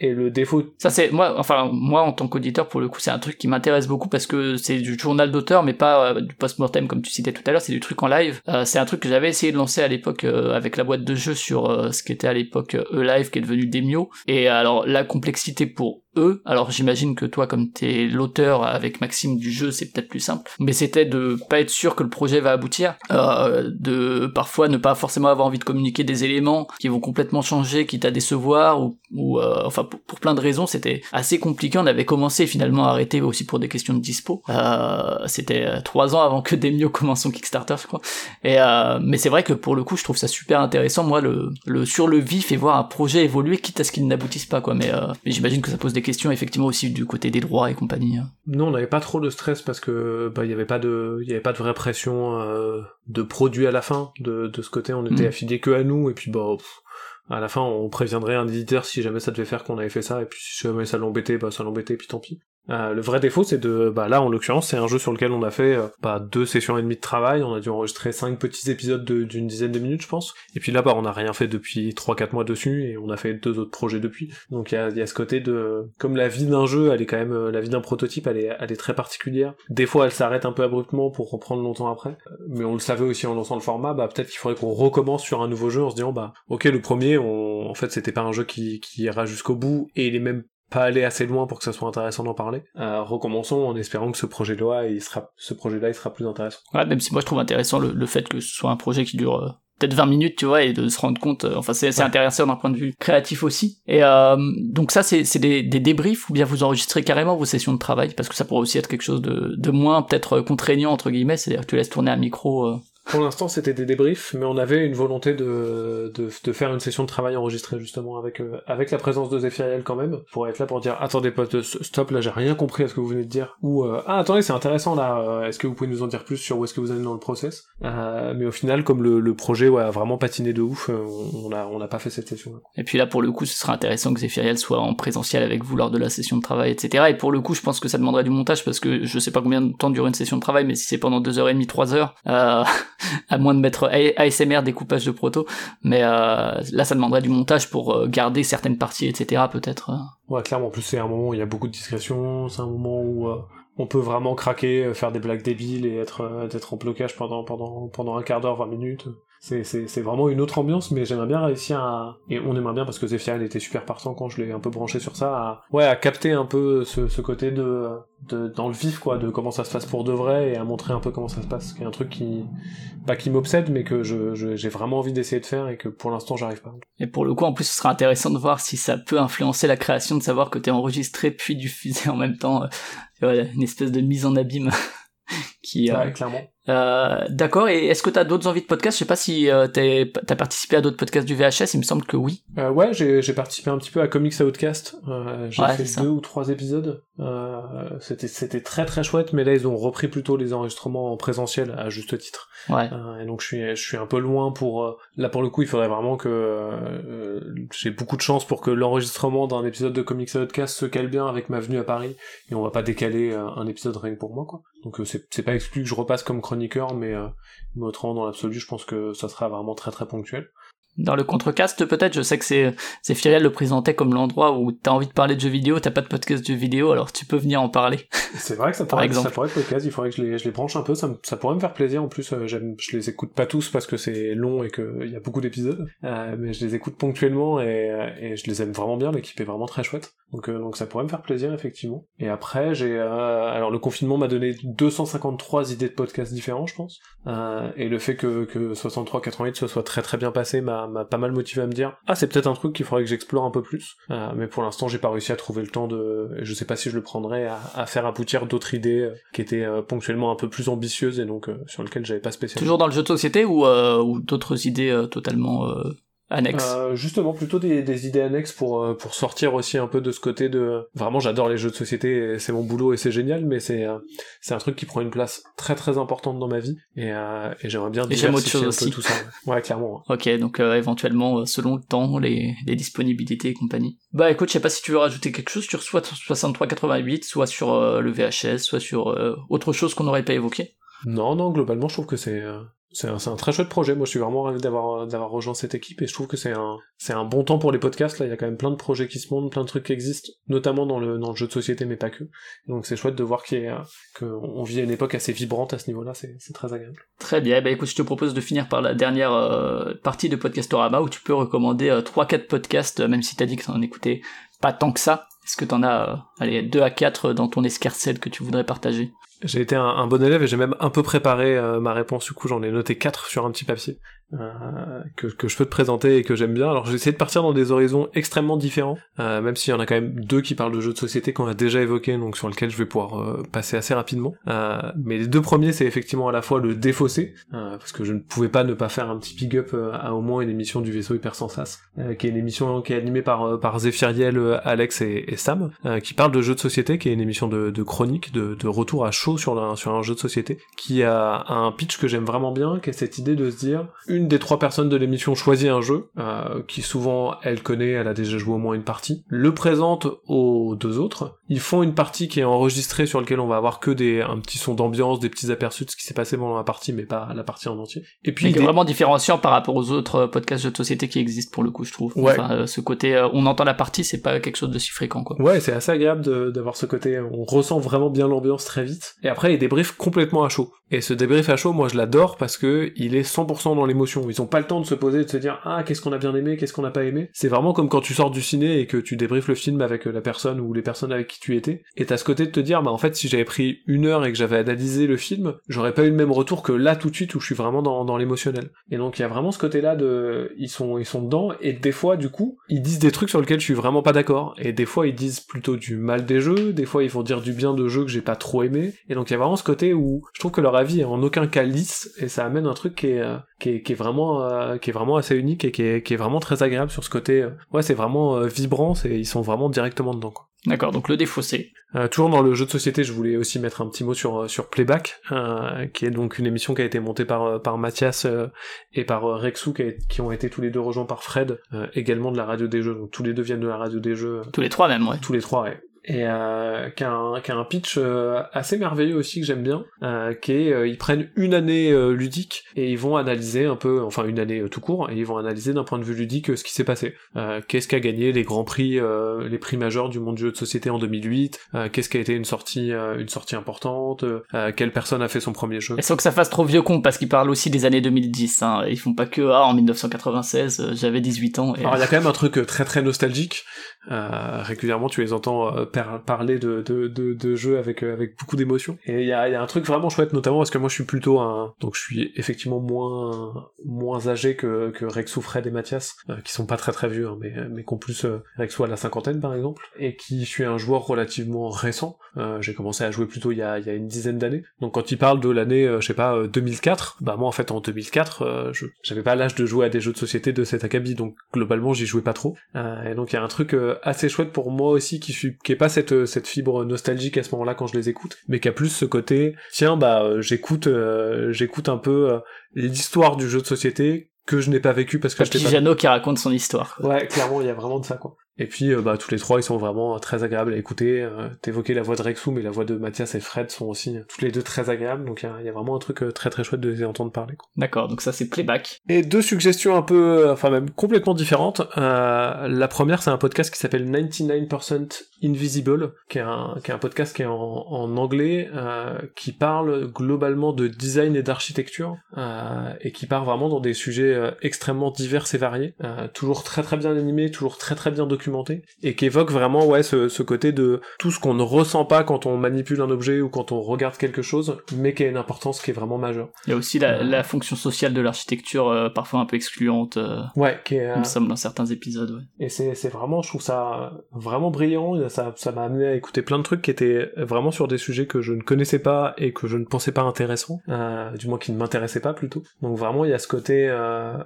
S2: et le défaut
S1: ça c'est moi enfin moi en tant qu'auditeur pour le coup c'est un truc qui m'intéresse beaucoup parce que c'est du journal d'auteur mais pas du post-mortem comme tu citais tout à l'heure c'est du truc en live. c'est un truc que j'avais essayé de lancer à l'époque avec la boîte de jeu sur ce qui était à l'époque E-Live qui est devenu Demio. Et alors la complexité pour Alors j'imagine que toi, comme t'es l'auteur avec Maxime du jeu, c'est peut-être plus simple. Mais c'était de pas être sûr que le projet va aboutir, euh, de parfois ne pas forcément avoir envie de communiquer des éléments qui vont complètement changer, quitte à décevoir ou, ou euh, enfin pour, plein de raisons, c'était assez compliqué. On avait commencé finalement à arrêter aussi pour des questions de dispo. Euh, c'était euh, trois ans avant que Demio commence son Kickstarter, je crois. Et euh, mais c'est vrai que pour le coup, je trouve ça super intéressant, moi, le, le sur le vif et voir un projet évoluer, quitte à ce qu'il n'aboutisse pas, quoi. Mais, mais j'imagine que ça pose des questions effectivement aussi du côté des droits et compagnie. Hein.
S2: Non, on n'avait pas trop de stress parce que bah il y avait pas de il y avait pas de vraie pression de produit à la fin de, de ce côté. On était mm. affilié que à nous et puis bah à la fin on préviendrait un éditeur si jamais ça devait faire qu'on avait fait ça et puis si jamais ça l'embêtait bah ça l'embêtait et puis tant pis euh, le vrai défaut, c'est de, bah là en l'occurrence, c'est un jeu sur lequel on a fait euh, bah, deux sessions et demie de travail, on a dû enregistrer cinq petits épisodes d'une dizaine de minutes, je pense. Et puis là, bah, on n'a rien fait depuis trois quatre mois dessus et on a fait deux autres projets depuis. Donc il y a, y a, ce côté de, comme la vie d'un jeu, elle est quand même, euh, la vie d'un prototype, elle est, elle est très particulière. Des fois, elle s'arrête un peu abruptement pour reprendre longtemps après. Mais on le savait aussi en lançant le format, bah peut-être qu'il faudrait qu'on recommence sur un nouveau jeu en se disant, bah ok, le premier, on... en fait, c'était pas un jeu qui, qui ira jusqu'au bout et il est même pas aller assez loin pour que ça soit intéressant d'en parler. Euh, recommençons en espérant que ce projet-là, il sera, ce projet-là, il sera plus intéressant.
S1: Ouais, même si moi je trouve intéressant le, fait que ce soit un projet qui dure euh, peut-être 20 minutes, tu vois, et de se rendre compte. Euh, enfin, c'est intéressant d'un point de vue créatif aussi. Et donc ça, c'est des, des débriefs ou bien vous enregistrez carrément vos sessions de travail? Parce que ça pourrait aussi être quelque chose de, de moins peut-être contraignant entre guillemets, c'est-à-dire que tu laisses tourner un micro. Euh,
S2: pour l'instant, c'était des débriefs, mais on avait une volonté de, de, de, faire une session de travail enregistrée justement avec euh, avec la présence de Zephyriel quand même, pour être là pour dire attendez potes, stop, là j'ai rien compris à ce que vous venez de dire, ou euh, ah attendez c'est intéressant là, euh, est-ce que vous pouvez nous en dire plus sur où est-ce que vous allez dans le process? Mais au final, comme le, le projet ouais, a vraiment patiné de ouf, on a on n'a pas fait cette session. -là.
S1: Et puis là pour le coup, ce sera intéressant que Zephyriel soit en présentiel avec vous lors de la session de travail, etc. Et pour le coup, je pense que ça demanderait du montage parce que je sais pas combien de temps dure une session de travail, mais si c'est pendant deux heures et demie, trois heures, à moins de mettre ASMR découpage de proto, mais euh, là ça demanderait du montage pour euh, garder certaines parties, etc. peut-être. Euh.
S2: Ouais, clairement. En plus c'est un moment où il y a beaucoup de discrétion, c'est un moment où on peut vraiment craquer, faire des blagues débiles et être en blocage pendant un quart d'heure, 20 minutes c'est vraiment une autre ambiance, mais j'aimerais bien réussir à... Et on aimerait bien, parce que Zephyr, était super partant quand je l'ai un peu branché sur ça, à... Ouais, à capter un peu ce, ce côté de, de... dans le vif, quoi, de comment ça se passe pour de vrai, et à montrer un peu comment ça se passe. C'est un truc qui... Pas qui m'obsède, mais que j'ai je, vraiment envie d'essayer de faire, et que pour l'instant, j'arrive pas.
S1: Et pour le coup, en plus, ce sera intéressant de voir si ça peut influencer la création, de savoir que t'es enregistré puis diffusé en même temps. Euh, une espèce de mise en abîme qui...
S2: Ouais, clairement
S1: euh, D'accord, et est-ce que tu as d'autres envies de podcast? Je sais pas si euh, t'as participé à d'autres podcasts du VHS, il me semble que oui.
S2: Euh, ouais, j'ai participé un petit peu à Comics Outcast, euh, j'ai fait deux ou trois épisodes, c'était très très chouette, mais là ils ont repris plutôt les enregistrements en présentiel, à juste titre.
S1: Ouais.
S2: Et donc je suis, je suis un peu loin pour... là pour le coup, il faudrait vraiment que... j'ai beaucoup de chance pour que l'enregistrement d'un épisode de Comics Outcast se cale bien avec ma venue à Paris, et on va pas décaler un épisode rien que pour moi, quoi. Donc c'est pas exclu que je repasse comme mais, euh, mais autrement, dans l'absolu, je pense que ça sera vraiment très très ponctuel
S1: dans le contrecast peut-être je sais que c'est c'est Firiel le présentait comme l'endroit où t'as envie de parler de jeux vidéo t'as pas de podcast de jeux vidéo alors tu peux venir en parler.
S2: C'est vrai que ça pourrait, ça pourrait être l'occasion il faudrait que je les, je les branche un peu ça, ça pourrait me faire plaisir en plus euh, j'aime je les écoute pas tous parce que c'est long et qu'il y a beaucoup d'épisodes euh, mais je les écoute ponctuellement et, euh, et je les aime vraiment bien l'équipe est vraiment très chouette donc euh, donc ça pourrait me faire plaisir effectivement. Et après j'ai alors le confinement m'a donné 253 idées de podcasts différents je pense et le fait que que 63 88 se soit très très bien passé m'a m'a pas mal motivé à me dire ah c'est peut-être un truc qu'il faudrait que j'explore un peu plus. Euh, mais pour l'instant j'ai pas réussi à trouver le temps de je sais pas si je le prendrais à, faire aboutir d'autres idées euh, qui étaient euh, ponctuellement un peu plus ambitieuses et donc sur lesquelles j'avais pas spécialement
S1: toujours dans le jeu de société ou, ou d'autres idées totalement
S2: euh, justement, plutôt des, des, idées annexes pour euh, pour sortir aussi un peu de ce côté de. Vraiment, j'adore les jeux de société, c'est mon boulot et c'est génial, mais c'est euh, c'est un truc qui prend une place très très importante dans ma vie et, et j'aimerais bien
S1: diversifier un
S2: peu tout ça. Ouais, clairement.
S1: Ok, donc éventuellement selon le temps, les, les disponibilités et compagnie. Bah écoute, je sais pas si tu veux rajouter quelque chose sur soit 6388, soit sur le VHS, soit sur autre chose qu'on n'aurait pas évoqué.
S2: Non, non, globalement, je trouve que c'est c'est un, très chouette projet. Moi, je suis vraiment ravi d'avoir rejoint cette équipe et je trouve que c'est un bon temps pour les podcasts. Là, il y a quand même plein de projets qui se montent, plein de trucs qui existent, notamment dans le jeu de société, mais pas que. Donc, c'est chouette de voir qu'on vit à une époque assez vibrante à ce niveau-là. C'est très agréable.
S1: Très bien. Bah écoute, je te propose de finir par la dernière euh, partie de Podcastorama où tu peux recommander euh, trois quatre podcasts, même si t'as dit que t'en écoutais pas tant que ça. Est-ce que t'en as, euh, 2 à 4 dans ton escarcelle que tu voudrais partager?
S2: J'ai été un, bon élève et j'ai même un peu préparé euh, ma réponse, du coup j'en ai noté 4 sur un petit papier. Euh, que, que je peux te présenter et que j'aime bien. Alors j'ai essayé de partir dans des horizons extrêmement différents, euh, même s'il y en a quand même deux qui parlent de jeux de société qu'on a déjà évoqué, donc sur lesquels je vais pouvoir euh, passer assez rapidement. Euh, mais les deux premiers, c'est effectivement à la fois le défaussé, euh, parce que je ne pouvais pas ne pas faire un petit big up à au moins une émission du vaisseau hyper sans sas, qui est une émission qui est animée par par Zéphiriel, Alex et, et Sam, qui parle de jeux de société, qui est une émission de, de chronique, de, de retour à chaud sur, la, sur un jeu de société, qui a un pitch que j'aime vraiment bien, qui est cette idée de se dire une des trois personnes de l'émission choisit un jeu, euh, qui souvent elle connaît, elle a déjà joué au moins une partie, le présente aux deux autres, ils font une partie qui est enregistrée sur laquelle on va avoir que des un petit son d'ambiance, des petits aperçus de ce qui s'est passé pendant la partie, mais pas la partie en entier.
S1: Et puis des... vraiment différenciant par rapport aux autres podcasts jeux de société qui existent pour le coup, je trouve.
S2: Ouais.
S1: Enfin, euh, ce côté, euh, on entend la partie, c'est pas quelque chose de si fréquent, quoi.
S2: Ouais, c'est assez agréable d'avoir ce côté, on ressent vraiment bien l'ambiance très vite. Et après, il y a des briefs complètement à chaud. Et ce débrief à chaud, moi je l'adore parce que il est 100% dans l'émotion. Ils ont pas le temps de se poser, de se dire ah qu'est-ce qu'on a bien aimé, qu'est-ce qu'on n'a pas aimé? C'est vraiment comme quand tu sors du ciné et que tu débriefes le film avec la personne ou les personnes avec qui tu étais. Et t'as ce côté de te dire bah en fait si j'avais pris une heure et que j'avais analysé le film, j'aurais pas eu le même retour que là tout de suite où je suis vraiment dans, dans l'émotionnel. Et donc il y a vraiment ce côté-là de ils sont ils sont dedans et des fois du coup ils disent des trucs sur lesquels je suis vraiment pas d'accord. Et des fois ils disent plutôt du mal des jeux, des fois ils vont dire du bien de jeux que j'ai pas trop aimé. Et donc il y a vraiment ce côté où je trouve que leur avis est en aucun cas lisse et ça amène un truc qui est qui est, qui est vraiment euh, qui est vraiment assez unique et qui est, qui est vraiment très agréable sur ce côté euh, ouais c'est vraiment euh, vibrant c'est ils sont vraiment directement dedans quoi.
S1: D'accord, donc le défaussé.
S2: Euh, toujours dans le jeu de société, je voulais aussi mettre un petit mot sur sur Playback, euh, qui est donc une émission qui a été montée par par Mathias euh, et par Rexou, qui, a, qui, ont été tous les deux rejoints par Fred, également de la radio des jeux. Donc tous les deux viennent de la radio des jeux.
S1: Tous les trois même, ouais.
S2: Tous les trois, ouais et euh, qui, a un, qui a un pitch euh, assez merveilleux aussi que j'aime bien, euh, qui est euh, ils prennent une année euh, ludique et ils vont analyser un peu, enfin une année tout court, et ils vont analyser d'un point de vue ludique ce qui s'est passé. qu'est-ce qu'a gagné les grands prix, les prix majeurs du monde du jeu de société en 2008, qu'est-ce qui a été une sortie, une sortie importante, quelle personne a fait son premier jeu.
S1: Et sans que ça fasse trop vieux con parce qu'ils parlent aussi des années 2010, hein. ils font pas que ah en 1996 j'avais 18 ans.
S2: Et... Alors il y a quand même un truc très très nostalgique. Régulièrement tu les entends parler de, de, de, de jeux avec, euh, avec beaucoup d'émotion. Et il y a, y a un truc vraiment chouette, notamment parce que moi je suis plutôt un... Donc je suis effectivement moins moins âgé que, que Rexou, Fred et Mathias, euh, qui sont pas très très vieux, hein, mais, mais qu'en plus euh, Rexou à la cinquantaine par exemple, et qui suis un joueur relativement récent. Euh, j'ai commencé à jouer plutôt il y a, y a une dizaine d'années. Donc quand il parle de l'année, je sais pas, 2004, bah moi en fait en 2004, je j'avais pas l'âge de jouer à des jeux de société de cet acabit, donc globalement j'y jouais pas trop. et donc il y a un truc assez chouette pour moi aussi qui suis qui est pas cette cette fibre nostalgique à ce moment-là quand je les écoute, mais qui a plus ce côté tiens bah euh, j'écoute euh, j'écoute un peu euh, l'histoire du jeu de société que je n'ai pas vécu parce que
S1: je petit Jeannot qui raconte son histoire.
S2: Ouais, clairement, il y a vraiment de ça, quoi. Et puis, euh, bah, tous les trois, ils sont vraiment très agréables à écouter. Euh, T'évoquais la voix de Rexou, mais la voix de Mathias et Fred sont aussi toutes les deux très agréables. Donc, il y, y a, vraiment un truc euh, très très chouette de les entendre parler.
S1: D'accord, donc ça c'est playback.
S2: Et deux suggestions un peu, enfin même complètement différentes. la première, c'est un podcast qui s'appelle 99% Invisible, qui est un, qui est un podcast qui est en, en anglais, qui parle globalement de design et d'architecture, et qui part vraiment dans des sujets extrêmement divers et variés. toujours très très bien animé, toujours très très bien documenté et qui évoque vraiment ouais ce, ce côté de tout ce qu'on ne ressent pas quand on manipule un objet ou quand on regarde quelque chose, mais qui a une importance qui est vraiment majeure.
S1: Il y a aussi la, la fonction sociale de l'architecture euh, parfois un peu excluante. Euh,
S2: ouais, qui est,
S1: il me semble dans certains épisodes. Ouais.
S2: Et c'est c'est vraiment, je trouve ça vraiment brillant. Ça ça m'a amené à écouter plein de trucs qui étaient vraiment sur des sujets que je ne connaissais pas et que je ne pensais pas intéressants, euh, du moins qui ne m'intéressaient pas plutôt. Donc vraiment il y a ce côté euh,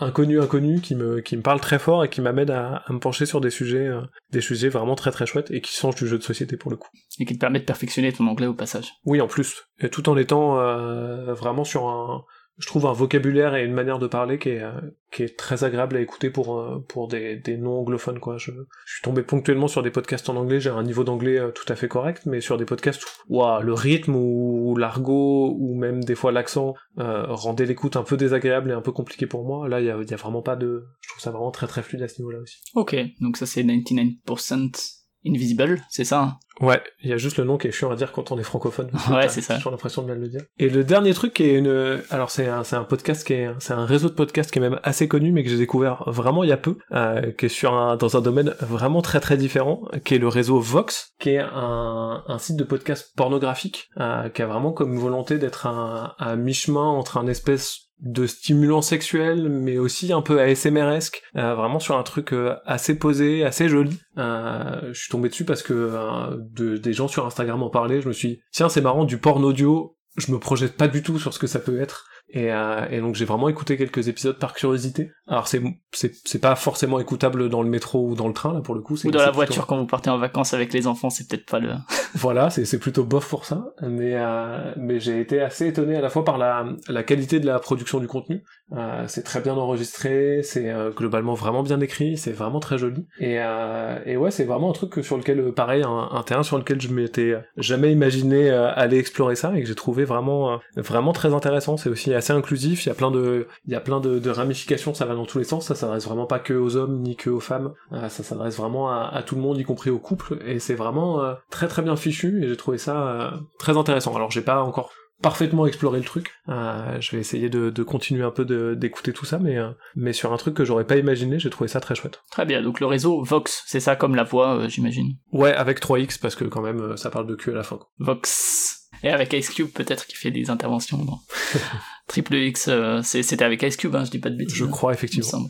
S2: inconnu inconnu qui me qui me parle très fort et qui m'amène à, à me pencher sur des sujets, euh, des sujets vraiment très très chouettes et qui changent du jeu de société pour le coup.
S1: Et qui te permet de perfectionner ton anglais au passage.
S2: Oui, en plus. Et tout en étant euh, vraiment sur un, je trouve un vocabulaire et une manière de parler qui est, euh, très agréable à écouter pour, euh, pour des, non-anglophones, quoi. Je, suis tombé ponctuellement sur des podcasts en anglais, j'ai un niveau d'anglais euh, tout à fait correct, mais sur des podcasts où le rythme ou l'argot ou même des fois l'accent rendait l'écoute un peu désagréable et un peu compliqué pour moi. Là, il y y a, vraiment pas de... Je trouve ça vraiment très très fluide à ce niveau-là aussi.
S1: Ok, donc ça c'est 99% Invisible, c'est ça hein
S2: Ouais, il y a juste le nom qui est chiant à dire quand on est francophone.
S1: Ouais, c'est ça.
S2: J'ai toujours l'impression de mal le dire. Et le dernier truc qui est une, alors c'est un, c'est un podcast qui est, c'est un réseau de podcasts qui est même assez connu, mais que j'ai découvert vraiment il y a peu, euh, qui est sur un, dans un domaine vraiment très très différent, qui est le réseau Vox, qui est un, un site de podcast pornographique, euh, qui a vraiment comme volonté d'être un, un mi-chemin entre un espèce de stimulant sexuel, mais aussi un peu ASMResque, euh, vraiment sur un truc euh, assez posé, assez joli. Euh, je suis tombé dessus parce que euh, de, des gens sur Instagram en parlaient, je me suis dit, tiens c'est marrant, du porn audio, je me projette pas du tout sur ce que ça peut être. Et, euh, et donc j'ai vraiment écouté quelques épisodes par curiosité. Alors c'est c'est c'est pas forcément écoutable dans le métro ou dans le train là pour le coup.
S1: Ou dans la voiture quand vous partez en vacances avec les enfants, c'est peut-être pas le.
S2: voilà, c'est c'est plutôt bof pour ça. Mais euh, mais j'ai été assez étonné à la fois par la la qualité de la production du contenu. Euh, c'est très bien enregistré, c'est euh, globalement vraiment bien écrit, c'est vraiment très joli. Et euh, et ouais, c'est vraiment un truc sur lequel pareil un, terrain sur lequel je m'étais jamais imaginé aller explorer ça et que j'ai trouvé vraiment vraiment très intéressant. C'est aussi assez inclusif, il y a plein de y a plein de, ramifications, ça va dans tous les sens, ça s'adresse vraiment pas que aux hommes ni que aux femmes, euh, ça s'adresse vraiment à, à, tout le monde y compris aux couples et c'est vraiment euh, très très bien fichu et j'ai trouvé ça euh, très intéressant. Alors j'ai pas encore parfaitement exploré le truc. Euh, je vais essayer de, de continuer un peu d'écouter tout ça, mais, euh, mais sur un truc que j'aurais pas imaginé, j'ai trouvé ça très chouette.
S1: Très bien, donc le réseau Vox, c'est ça comme la voix, euh, j'imagine.
S2: Ouais, avec 3X, parce que quand même, ça parle de cul à la fin. Quoi.
S1: Vox. Et avec Ice Cube, peut-être, qui fait des interventions dans Triple X, c'était avec Ice Cube, hein, je dis pas de bêtises.
S2: Je crois, effectivement.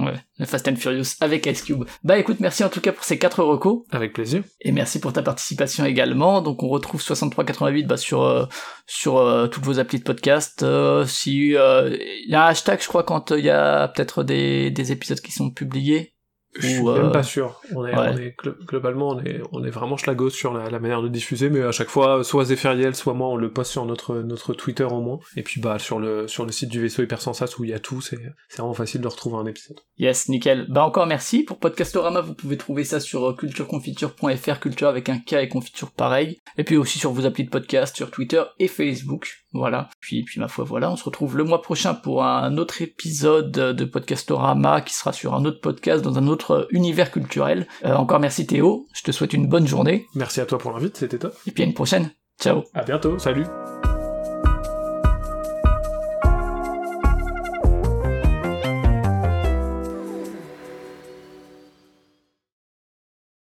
S1: Ouais, Fast and Furious avec Ice Cube. Bah écoute, merci en tout cas pour ces quatre recos.
S2: Avec plaisir.
S1: Et merci pour ta participation également. Donc on retrouve 6388 bah, sur euh, sur euh, toutes vos applis de podcast. Euh, si il y a un hashtag, je crois, quand il y a peut-être des, des épisodes qui sont publiés.
S2: Je suis même euh, pas sûr. On est, on est globalement, on est, on est vraiment schlagos sur la, la, manière de diffuser, mais à chaque fois, soit Zéphiriel, soit moi, on le poste sur notre, notre Twitter au moins. Et puis, bah, sur le, sur le site du vaisseau Hypersensas où il y a tout, c'est, c'est vraiment facile de retrouver un épisode.
S1: Yes, nickel. Bah, encore merci. Pour Podcastorama, vous pouvez trouver ça sur cultureconfiture.fr, culture avec un K et confiture pareil. Et puis aussi sur vos applis de podcast, sur Twitter et Facebook. Voilà. Puis, puis ma foi, voilà. On se retrouve le mois prochain pour un autre épisode de Podcastorama qui sera sur un autre podcast dans un autre univers culturel. Euh, encore merci Théo, je te souhaite une bonne journée.
S2: Merci à toi pour l'invite, c'était top.
S1: Et puis à une prochaine. Ciao.
S2: À bientôt, salut.